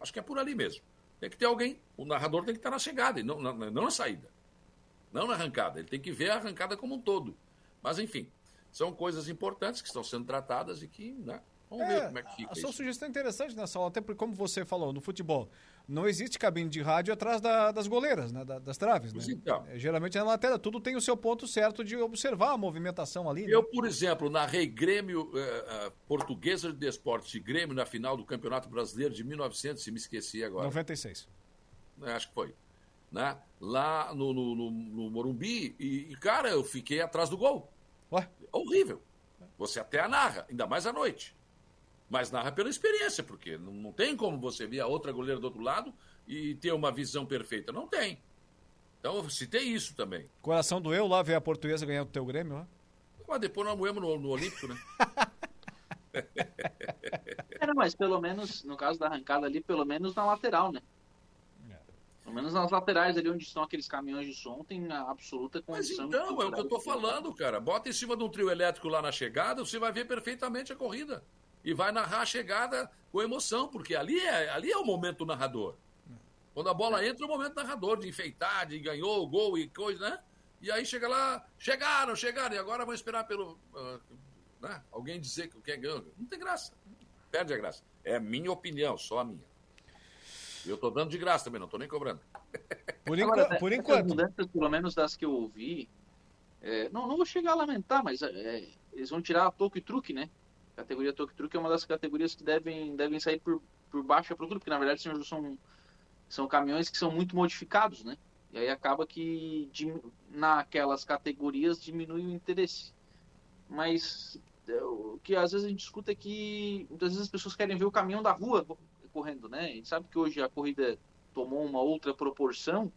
Acho que é por ali mesmo. Tem que ter alguém, o narrador tem que estar na chegada, e não, não, não na saída. Não na arrancada. Ele tem que ver a arrancada como um todo. Mas, enfim, são coisas importantes que estão sendo tratadas e que né, Vamos é, ver como é que fica. A sua sugestão é interessante nessa aula, até porque, como você falou, no futebol, não existe cabine de rádio atrás da, das goleiras, né, da, das traves. Né? Então. É, geralmente é na lateral, tudo tem o seu ponto certo de observar a movimentação ali. Né? Eu, por exemplo, narrei Grêmio uh, uh, Portuguesa de Desportes e Grêmio na final do Campeonato Brasileiro de 1900, se me esqueci agora. 96. É, acho que foi. Né? Lá no, no, no, no Morumbi, e, e, cara, eu fiquei atrás do gol. Ué? Horrível. Você até a narra, ainda mais à noite. Mas narra pela experiência, porque não, não tem como você ver a outra goleira do outro lado e ter uma visão perfeita. Não tem. Então eu citei isso também. Coração doeu lá ver a portuguesa ganhar o teu Grêmio lá? Mas depois nós moemos no, no Olímpico, né? é, mas pelo menos, no caso da arrancada ali, pelo menos na lateral, né? É. Pelo menos nas laterais ali onde estão aqueles caminhões de som, tem a absoluta condição. Mas então, é o que eu tô falando, cara. Bota em cima de um trio elétrico lá na chegada, você vai ver perfeitamente a corrida e vai narrar a chegada com emoção, porque ali é, ali é o momento do narrador. Quando a bola entra, é o momento do narrador, de enfeitar, de ganhou o gol e coisa, né? E aí chega lá, chegaram, chegaram, e agora vão esperar pelo. Uh, né? Alguém dizer que o que é ganho. Não tem graça. Perde a graça. É a minha opinião, só a minha. Eu estou dando de graça também, não estou nem cobrando. Por, Agora, por enquanto. Mudanças, pelo menos das que eu ouvi, é, não, não vou chegar a lamentar, mas é, eles vão tirar toque e truque, né? Categoria Tok Truck é uma das categorias que devem, devem sair por, por baixa procura, porque na verdade são, são, caminhões que são muito modificados, né? E aí acaba que naquelas categorias diminui o interesse. Mas é, o que às vezes a gente escuta é que muitas vezes as pessoas querem ver o caminhão da rua correndo, né? A gente sabe que hoje a corrida tomou uma outra proporção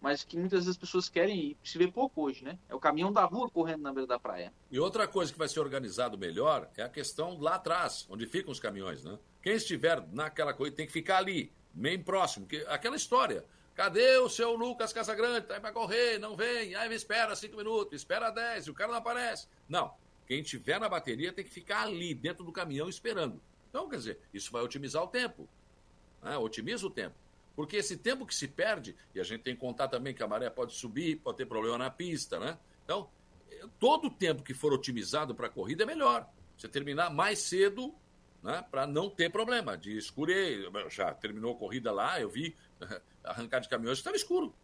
mas que muitas vezes as pessoas querem ir. Se vê pouco hoje, né? É o caminhão da rua correndo na beira da praia. E outra coisa que vai ser organizado melhor é a questão lá atrás, onde ficam os caminhões, né? Quem estiver naquela coisa tem que ficar ali, bem próximo, que aquela história. Cadê o seu Lucas Casagrande? Tá aí pra correr, não vem. Aí espera cinco minutos, espera dez, o cara não aparece. Não. Quem estiver na bateria tem que ficar ali, dentro do caminhão, esperando. Então, quer dizer, isso vai otimizar o tempo. Né? Otimiza o tempo. Porque esse tempo que se perde, e a gente tem que contar também que a maré pode subir, pode ter problema na pista, né? Então, todo o tempo que for otimizado para a corrida é melhor. Você terminar mais cedo, né, para não ter problema de escurecer. Já terminou a corrida lá, eu vi arrancar de caminhões, estava escuro.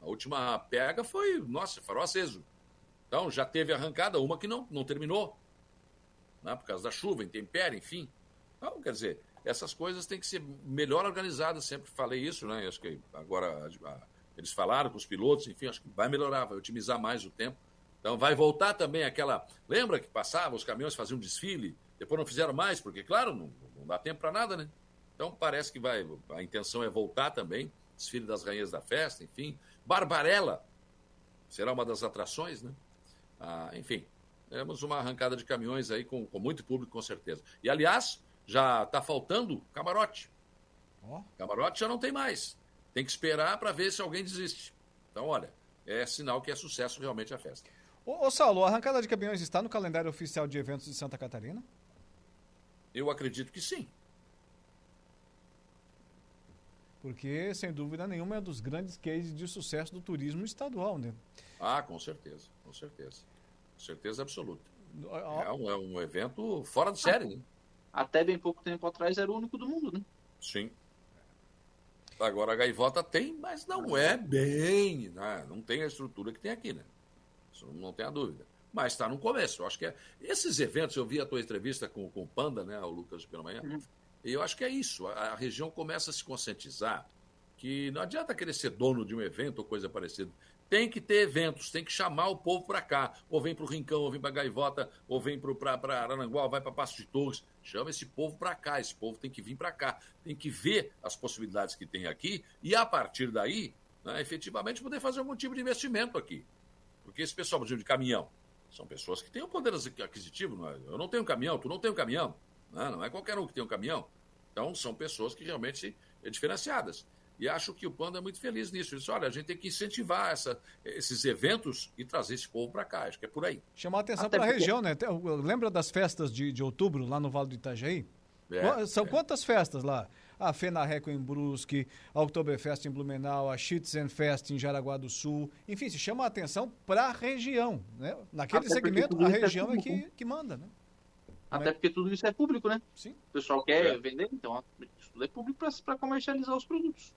A última pega foi, nossa, farol aceso. Então já teve arrancada, uma que não, não terminou. Né, por causa da chuva, intempéria, enfim. Então, quer dizer, essas coisas têm que ser melhor organizadas, sempre falei isso, né? Acho que agora eles falaram com os pilotos, enfim, acho que vai melhorar, vai otimizar mais o tempo. Então vai voltar também aquela. Lembra que passava, os caminhões faziam desfile, depois não fizeram mais, porque, claro, não, não dá tempo para nada, né? Então parece que vai. A intenção é voltar também, desfile das rainhas da festa, enfim. Barbarella será uma das atrações, né? Ah, enfim, teremos uma arrancada de caminhões aí com, com muito público, com certeza. E, aliás, já está faltando camarote. Oh. Camarote já não tem mais. Tem que esperar para ver se alguém desiste. Então, olha, é sinal que é sucesso realmente a festa. Ô, ô Saulo, a arrancada de caminhões está no calendário oficial de eventos de Santa Catarina? Eu acredito que sim. Porque, sem dúvida nenhuma, é um dos grandes cases de sucesso do turismo estadual, né? Ah, com certeza, com certeza. Com certeza absoluta. É um, é um evento fora de série, né? Até bem pouco tempo atrás era o único do mundo, né? Sim. Agora a gaivota tem, mas não é bem, né? não tem a estrutura que tem aqui, né? Isso não tem a dúvida. Mas está no começo. Eu acho que é. Esses eventos, eu vi a tua entrevista com, com o Panda, né? O Lucas pela manhã. Uhum. E eu acho que é isso. A, a, região começa a se conscientizar que não adianta querer ser dono de um evento ou coisa parecida. Tem que ter eventos, tem que chamar o povo para cá. Ou vem para o Rincão, ou vem para Gaivota, ou vem para Arananguá, vai para Passo de Torres. Chama esse povo para cá. Esse povo tem que vir para cá. Tem que ver as possibilidades que tem aqui e, a partir daí, né, efetivamente poder fazer algum tipo de investimento aqui. Porque esse pessoal, por exemplo, de caminhão, são pessoas que têm um poder aquisitivo. Não é? Eu não tenho caminhão, tu não tem um caminhão. Né? Não é qualquer um que tem um caminhão. Então, são pessoas que realmente são diferenciadas. E acho que o Panda é muito feliz nisso. Ele disse, olha, a gente tem que incentivar essa, esses eventos e trazer esse povo para cá. Acho que é por aí. Chamar atenção para a porque... região, né? Lembra das festas de, de outubro lá no Vale do Itajaí? É, São é. quantas festas lá? A Fenarreco em Brusque, a Oktoberfest em Blumenau, a Schützenfest em Jaraguá do Sul. Enfim, se chama a atenção para a região. Né? Naquele Até segmento, a é região é, é que, que manda, né? Até porque tudo isso é público, né? Sim. O pessoal quer é. vender, então isso tudo é público para comercializar os produtos.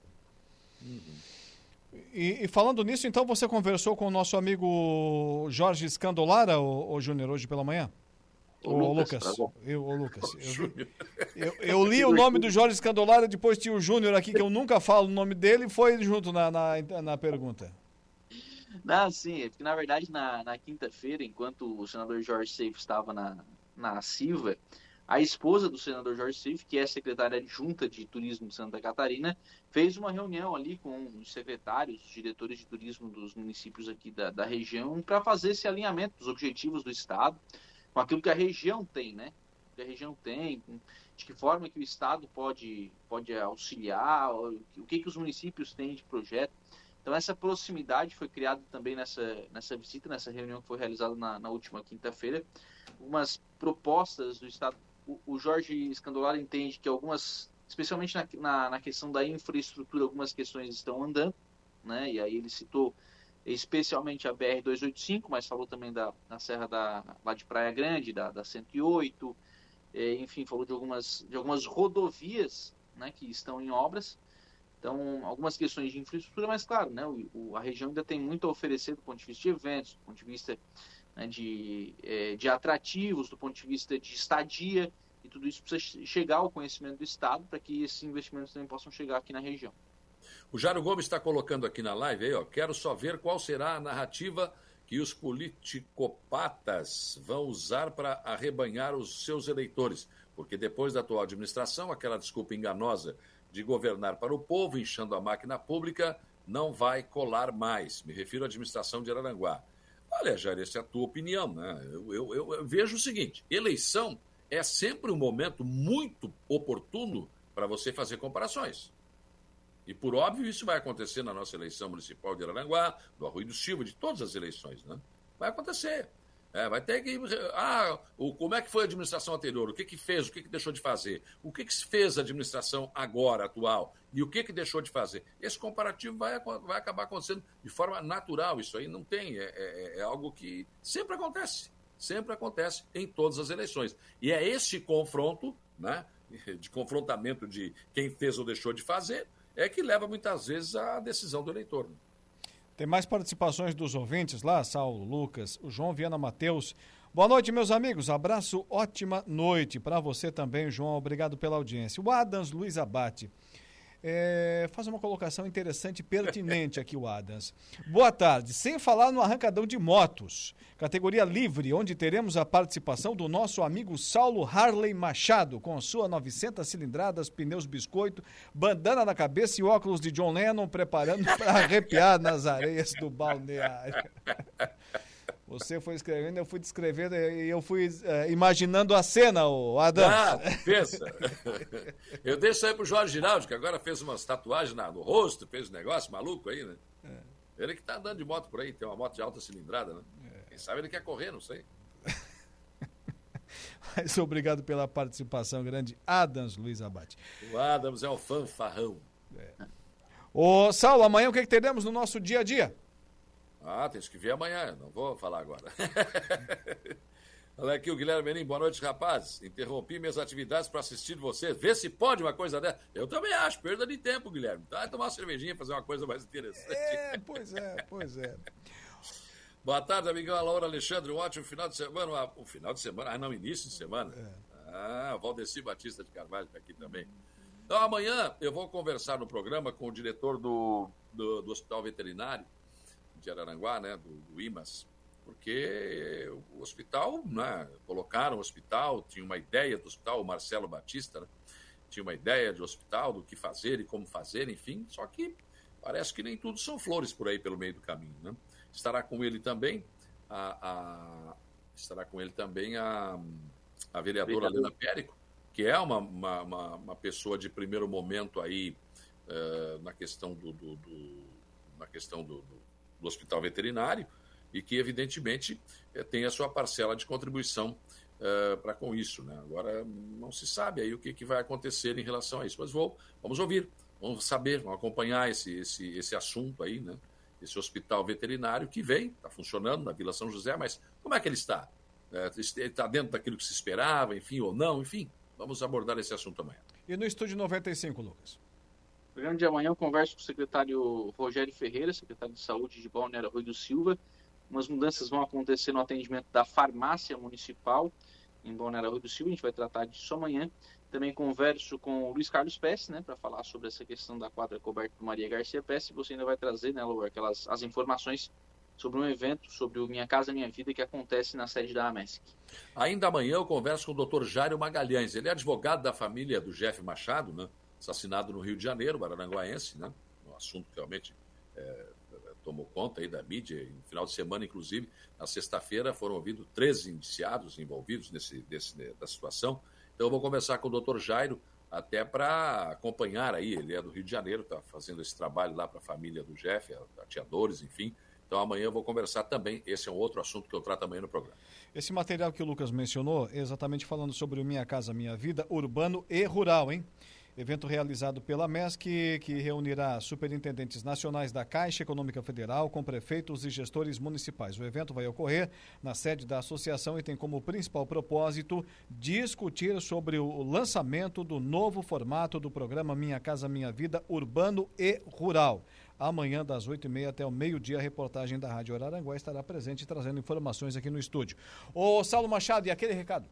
Uhum. E, e, falando nisso, então você conversou com o nosso amigo Jorge Escandolara, o, o Júnior, hoje pela manhã? O, o Lucas. Lucas. Tá eu, o Lucas. Eu, eu, eu, li o nome do Jorge Escandolara, depois tinha o Júnior aqui, que eu nunca falo o nome dele, e foi junto na, na, na pergunta. Não, sim, é porque na verdade na, na quinta-feira, enquanto o senador Jorge Seif estava na, na Silva, a esposa do senador Jorge Seif, que é secretária adjunta de turismo de Santa Catarina, fez uma reunião ali com os secretários, os diretores de turismo dos municípios aqui da, da região, para fazer esse alinhamento dos objetivos do Estado com aquilo que a região tem, né? Que a região tem, de que forma que o Estado pode, pode auxiliar, o que, que os municípios têm de projeto. Então, essa proximidade foi criada também nessa, nessa visita, nessa reunião que foi realizada na, na última quinta-feira. Algumas propostas do Estado. O, o Jorge Escandolar entende que algumas, especialmente na, na, na, questão da infraestrutura, algumas questões estão andando, né? E aí ele citou especialmente a BR-285, mas falou também da, da Serra da, lá de Praia Grande, da, da 108, é, enfim, falou de algumas, de algumas rodovias né, que estão em obras. Então, algumas questões de infraestrutura, mas claro, né, o, a região ainda tem muito a oferecer do ponto de vista de eventos, do ponto de vista né, de, é, de atrativos, do ponto de vista de estadia, e tudo isso precisa chegar ao conhecimento do Estado para que esses investimentos também possam chegar aqui na região. O Jário Gomes está colocando aqui na live aí, ó, quero só ver qual será a narrativa que os politicopatas vão usar para arrebanhar os seus eleitores, porque depois da atual administração, aquela desculpa enganosa de governar para o povo, inchando a máquina pública, não vai colar mais. Me refiro à administração de Araranguá. Olha, Jair, essa é a tua opinião. Né? Eu, eu, eu, vejo o seguinte: eleição é sempre um momento muito oportuno para você fazer comparações. E, por óbvio, isso vai acontecer na nossa eleição municipal de Araranguá, do Arroio do Silva, de todas as eleições. Né? Vai acontecer. É, vai ter que. Ah, o, como é que foi a administração anterior? O que, que fez? O que, que deixou de fazer? O que, que fez a administração agora, atual? E o que, que deixou de fazer? Esse comparativo vai, vai acabar acontecendo de forma natural. Isso aí não tem. É, é, é algo que sempre acontece. Sempre acontece em todas as eleições. E é esse confronto, né, de confrontamento de quem fez ou deixou de fazer, é que leva muitas vezes à decisão do eleitor. Tem mais participações dos ouvintes lá, Saulo, Lucas, o João Viana Mateus. Boa noite, meus amigos. Abraço, ótima noite para você também, João. Obrigado pela audiência. O Adams Luiz Abate. É, faz uma colocação interessante e pertinente aqui, o Adams. Boa tarde. Sem falar no arrancadão de motos, categoria livre, onde teremos a participação do nosso amigo Saulo Harley Machado, com sua 900 cilindradas, pneus biscoito, bandana na cabeça e óculos de John Lennon, preparando para arrepiar nas areias do balneário. Você foi escrevendo, eu fui descrevendo e eu fui uh, imaginando a cena, o Adam. Ah, pensa. eu deixo aí pro Jorge Giraldi, que agora fez umas tatuagens no rosto, fez um negócio maluco aí, né? É. Ele que tá andando de moto por aí, tem uma moto de alta cilindrada, né? É. Quem sabe ele quer correr, não sei. Mas obrigado pela participação, grande Adams Luiz Abate. O Adams é o fanfarrão. É. Ô, Saulo, amanhã o que, que teremos no nosso dia a dia? Ah, tem que ver amanhã, não vou falar agora. Olha aqui o Guilherme Menin, boa noite, rapazes. Interrompi minhas atividades para assistir vocês. Vê se pode uma coisa dessa. Eu também acho, perda de tempo, Guilherme. Vai tomar uma cervejinha, fazer uma coisa mais interessante. É, pois é, pois é. Boa tarde, amigão Laura Alexandre. Um ótimo final de semana. Um final de semana, ah, não, início de semana. É. Ah, Valdeci Batista de Carvalho está aqui também. Então, amanhã eu vou conversar no programa com o diretor do, do, do Hospital Veterinário de Araranguá, né, do, do IMAS, porque o hospital, né, colocaram o hospital, tinha uma ideia do hospital, o Marcelo Batista, né, tinha uma ideia de hospital, do que fazer e como fazer, enfim, só que parece que nem tudo são flores por aí pelo meio do caminho. Né? Estará com ele também a, a estará com ele também a, a vereadora Helena Périco, que é uma, uma, uma, uma, pessoa de primeiro momento aí uh, na questão do, do, do na questão do, do do hospital veterinário e que, evidentemente, é, tem a sua parcela de contribuição uh, para com isso. Né? Agora, não se sabe aí o que, que, vai acontecer em relação a isso, mas vou, vamos ouvir, vamos saber, vamos acompanhar esse, esse, esse assunto aí, né? esse hospital veterinário que vem, está funcionando na Vila São José, mas como é que ele está? Está dentro daquilo que se esperava, enfim, ou não, enfim, vamos abordar esse assunto amanhã. E no estúdio 95, Lucas? Programa de amanhã eu converso com o secretário Rogério Ferreira, secretário de Saúde de Balneário Rui do Silva. Umas mudanças vão acontecer no atendimento da farmácia municipal em Balneário Rui do Silva, a gente vai tratar disso amanhã. Também converso com o Luiz Carlos Pesce, né, para falar sobre essa questão da quadra coberta do Maria Garcia Pesce. Você ainda vai trazer, né, Lu, aquelas as informações sobre um evento, sobre o Minha Casa Minha Vida, que acontece na sede da AMESC. Ainda amanhã eu converso com o Dr. Jairo Magalhães. Ele é advogado da família do Jeff Machado, né? Assassinado no Rio de Janeiro, Bararanguaense, né? Um assunto que realmente é, tomou conta aí da mídia. No final de semana, inclusive, na sexta-feira, foram ouvidos 13 indiciados envolvidos nesse, nesse, nessa situação. Então, eu vou conversar com o doutor Jairo, até para acompanhar aí. Ele é do Rio de Janeiro, está fazendo esse trabalho lá para a família do Jeff, ateadores, enfim. Então amanhã eu vou conversar também. Esse é um outro assunto que eu trato amanhã no programa. Esse material que o Lucas mencionou, exatamente falando sobre o Minha Casa Minha Vida, urbano e rural, hein? Evento realizado pela MESC, que reunirá superintendentes nacionais da Caixa Econômica Federal com prefeitos e gestores municipais. O evento vai ocorrer na sede da associação e tem como principal propósito discutir sobre o lançamento do novo formato do programa Minha Casa Minha Vida Urbano e Rural. Amanhã, das 8h30 até o meio-dia, a reportagem da Rádio Araranguá estará presente trazendo informações aqui no estúdio. Ô, Saulo Machado, e aquele recado?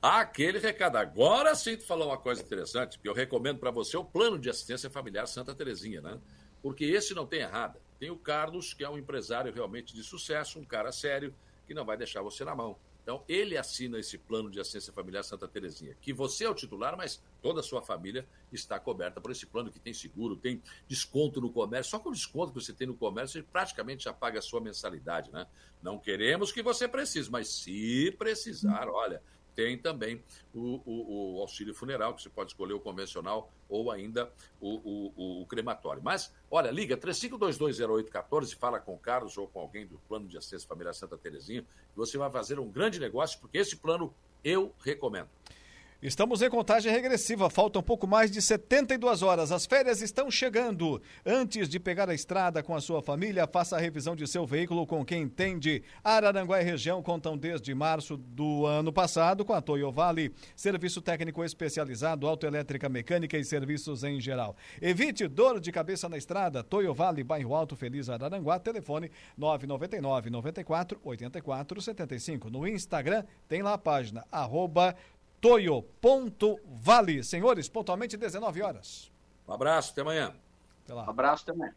Aquele recado. Agora sim tu falou uma coisa interessante, que eu recomendo para você o plano de assistência familiar Santa Terezinha, né? Porque esse não tem errada. Tem o Carlos, que é um empresário realmente de sucesso, um cara sério, que não vai deixar você na mão. Então, ele assina esse plano de assistência familiar Santa Terezinha, que você é o titular, mas toda a sua família está coberta por esse plano que tem seguro, tem desconto no comércio. Só com o desconto que você tem no comércio, você praticamente já paga a sua mensalidade, né? Não queremos que você precise, mas se precisar, olha, tem também o, o, o, auxílio funeral, que você pode escolher o convencional ou ainda o, o crematório. Mas, olha, liga 35220814, fala com o Carlos ou com alguém do Plano de Assistência Familiar Santa Terezinha, e você vai fazer um grande negócio, porque esse plano eu recomendo. Estamos em contagem regressiva, faltam pouco mais de 72 horas. As férias estão chegando. Antes de pegar a estrada com a sua família, faça a revisão de seu veículo com quem entende. Araranguá e região contam desde março do ano passado com a Toyo Vale, serviço técnico especializado, autoelétrica mecânica e serviços em geral. Evite dor de cabeça na estrada. Toyo Vale, bairro Alto Feliz Araranguá, telefone 999 94 84 75. No Instagram tem lá a página arroba toio.vale. Senhores, pontualmente 19 horas. Um abraço, até amanhã. Até lá. Um abraço também.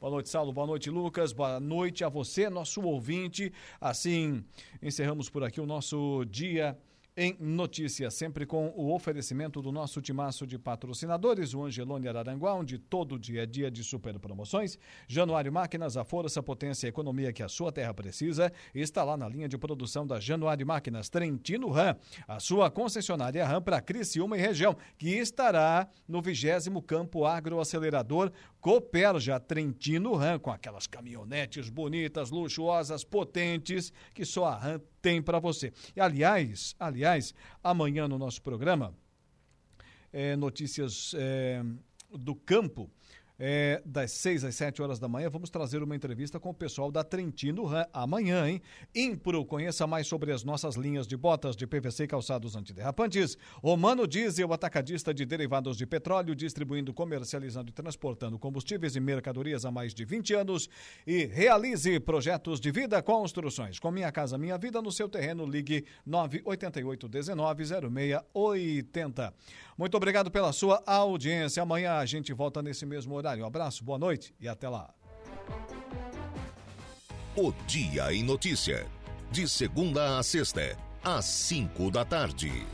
Boa noite, Saulo. Boa noite, Lucas. Boa noite a você, nosso ouvinte. Assim, encerramos por aqui o nosso dia em notícias, sempre com o oferecimento do nosso timaço de patrocinadores, o Angelone Araranguá, onde todo dia é dia de super promoções. Januário Máquinas, a força, potência e economia que a sua terra precisa, está lá na linha de produção da Januário Máquinas Trentino Ram, a sua concessionária Ram para Criciúma e região, que estará no vigésimo Campo Agroacelerador Coperja Trentino Ram, com aquelas caminhonetes bonitas, luxuosas, potentes, que só a Ram tem para você. E aliás, aliás, amanhã no nosso programa, é, notícias é, do campo, é, das 6 às 7 horas da manhã, vamos trazer uma entrevista com o pessoal da Trentino Ram amanhã, hein? Impro, conheça mais sobre as nossas linhas de botas de PVC e calçados antiderrapantes. Romano Diesel, atacadista de derivados de petróleo, distribuindo, comercializando e transportando combustíveis e mercadorias há mais de 20 anos. E realize projetos de vida construções. Com Minha Casa Minha Vida no seu terreno, ligue 988 19 0680. Muito obrigado pela sua audiência. Amanhã a gente volta nesse mesmo horário. Um abraço, boa noite e até lá. O Dia em Notícia. De segunda a sexta, às cinco da tarde.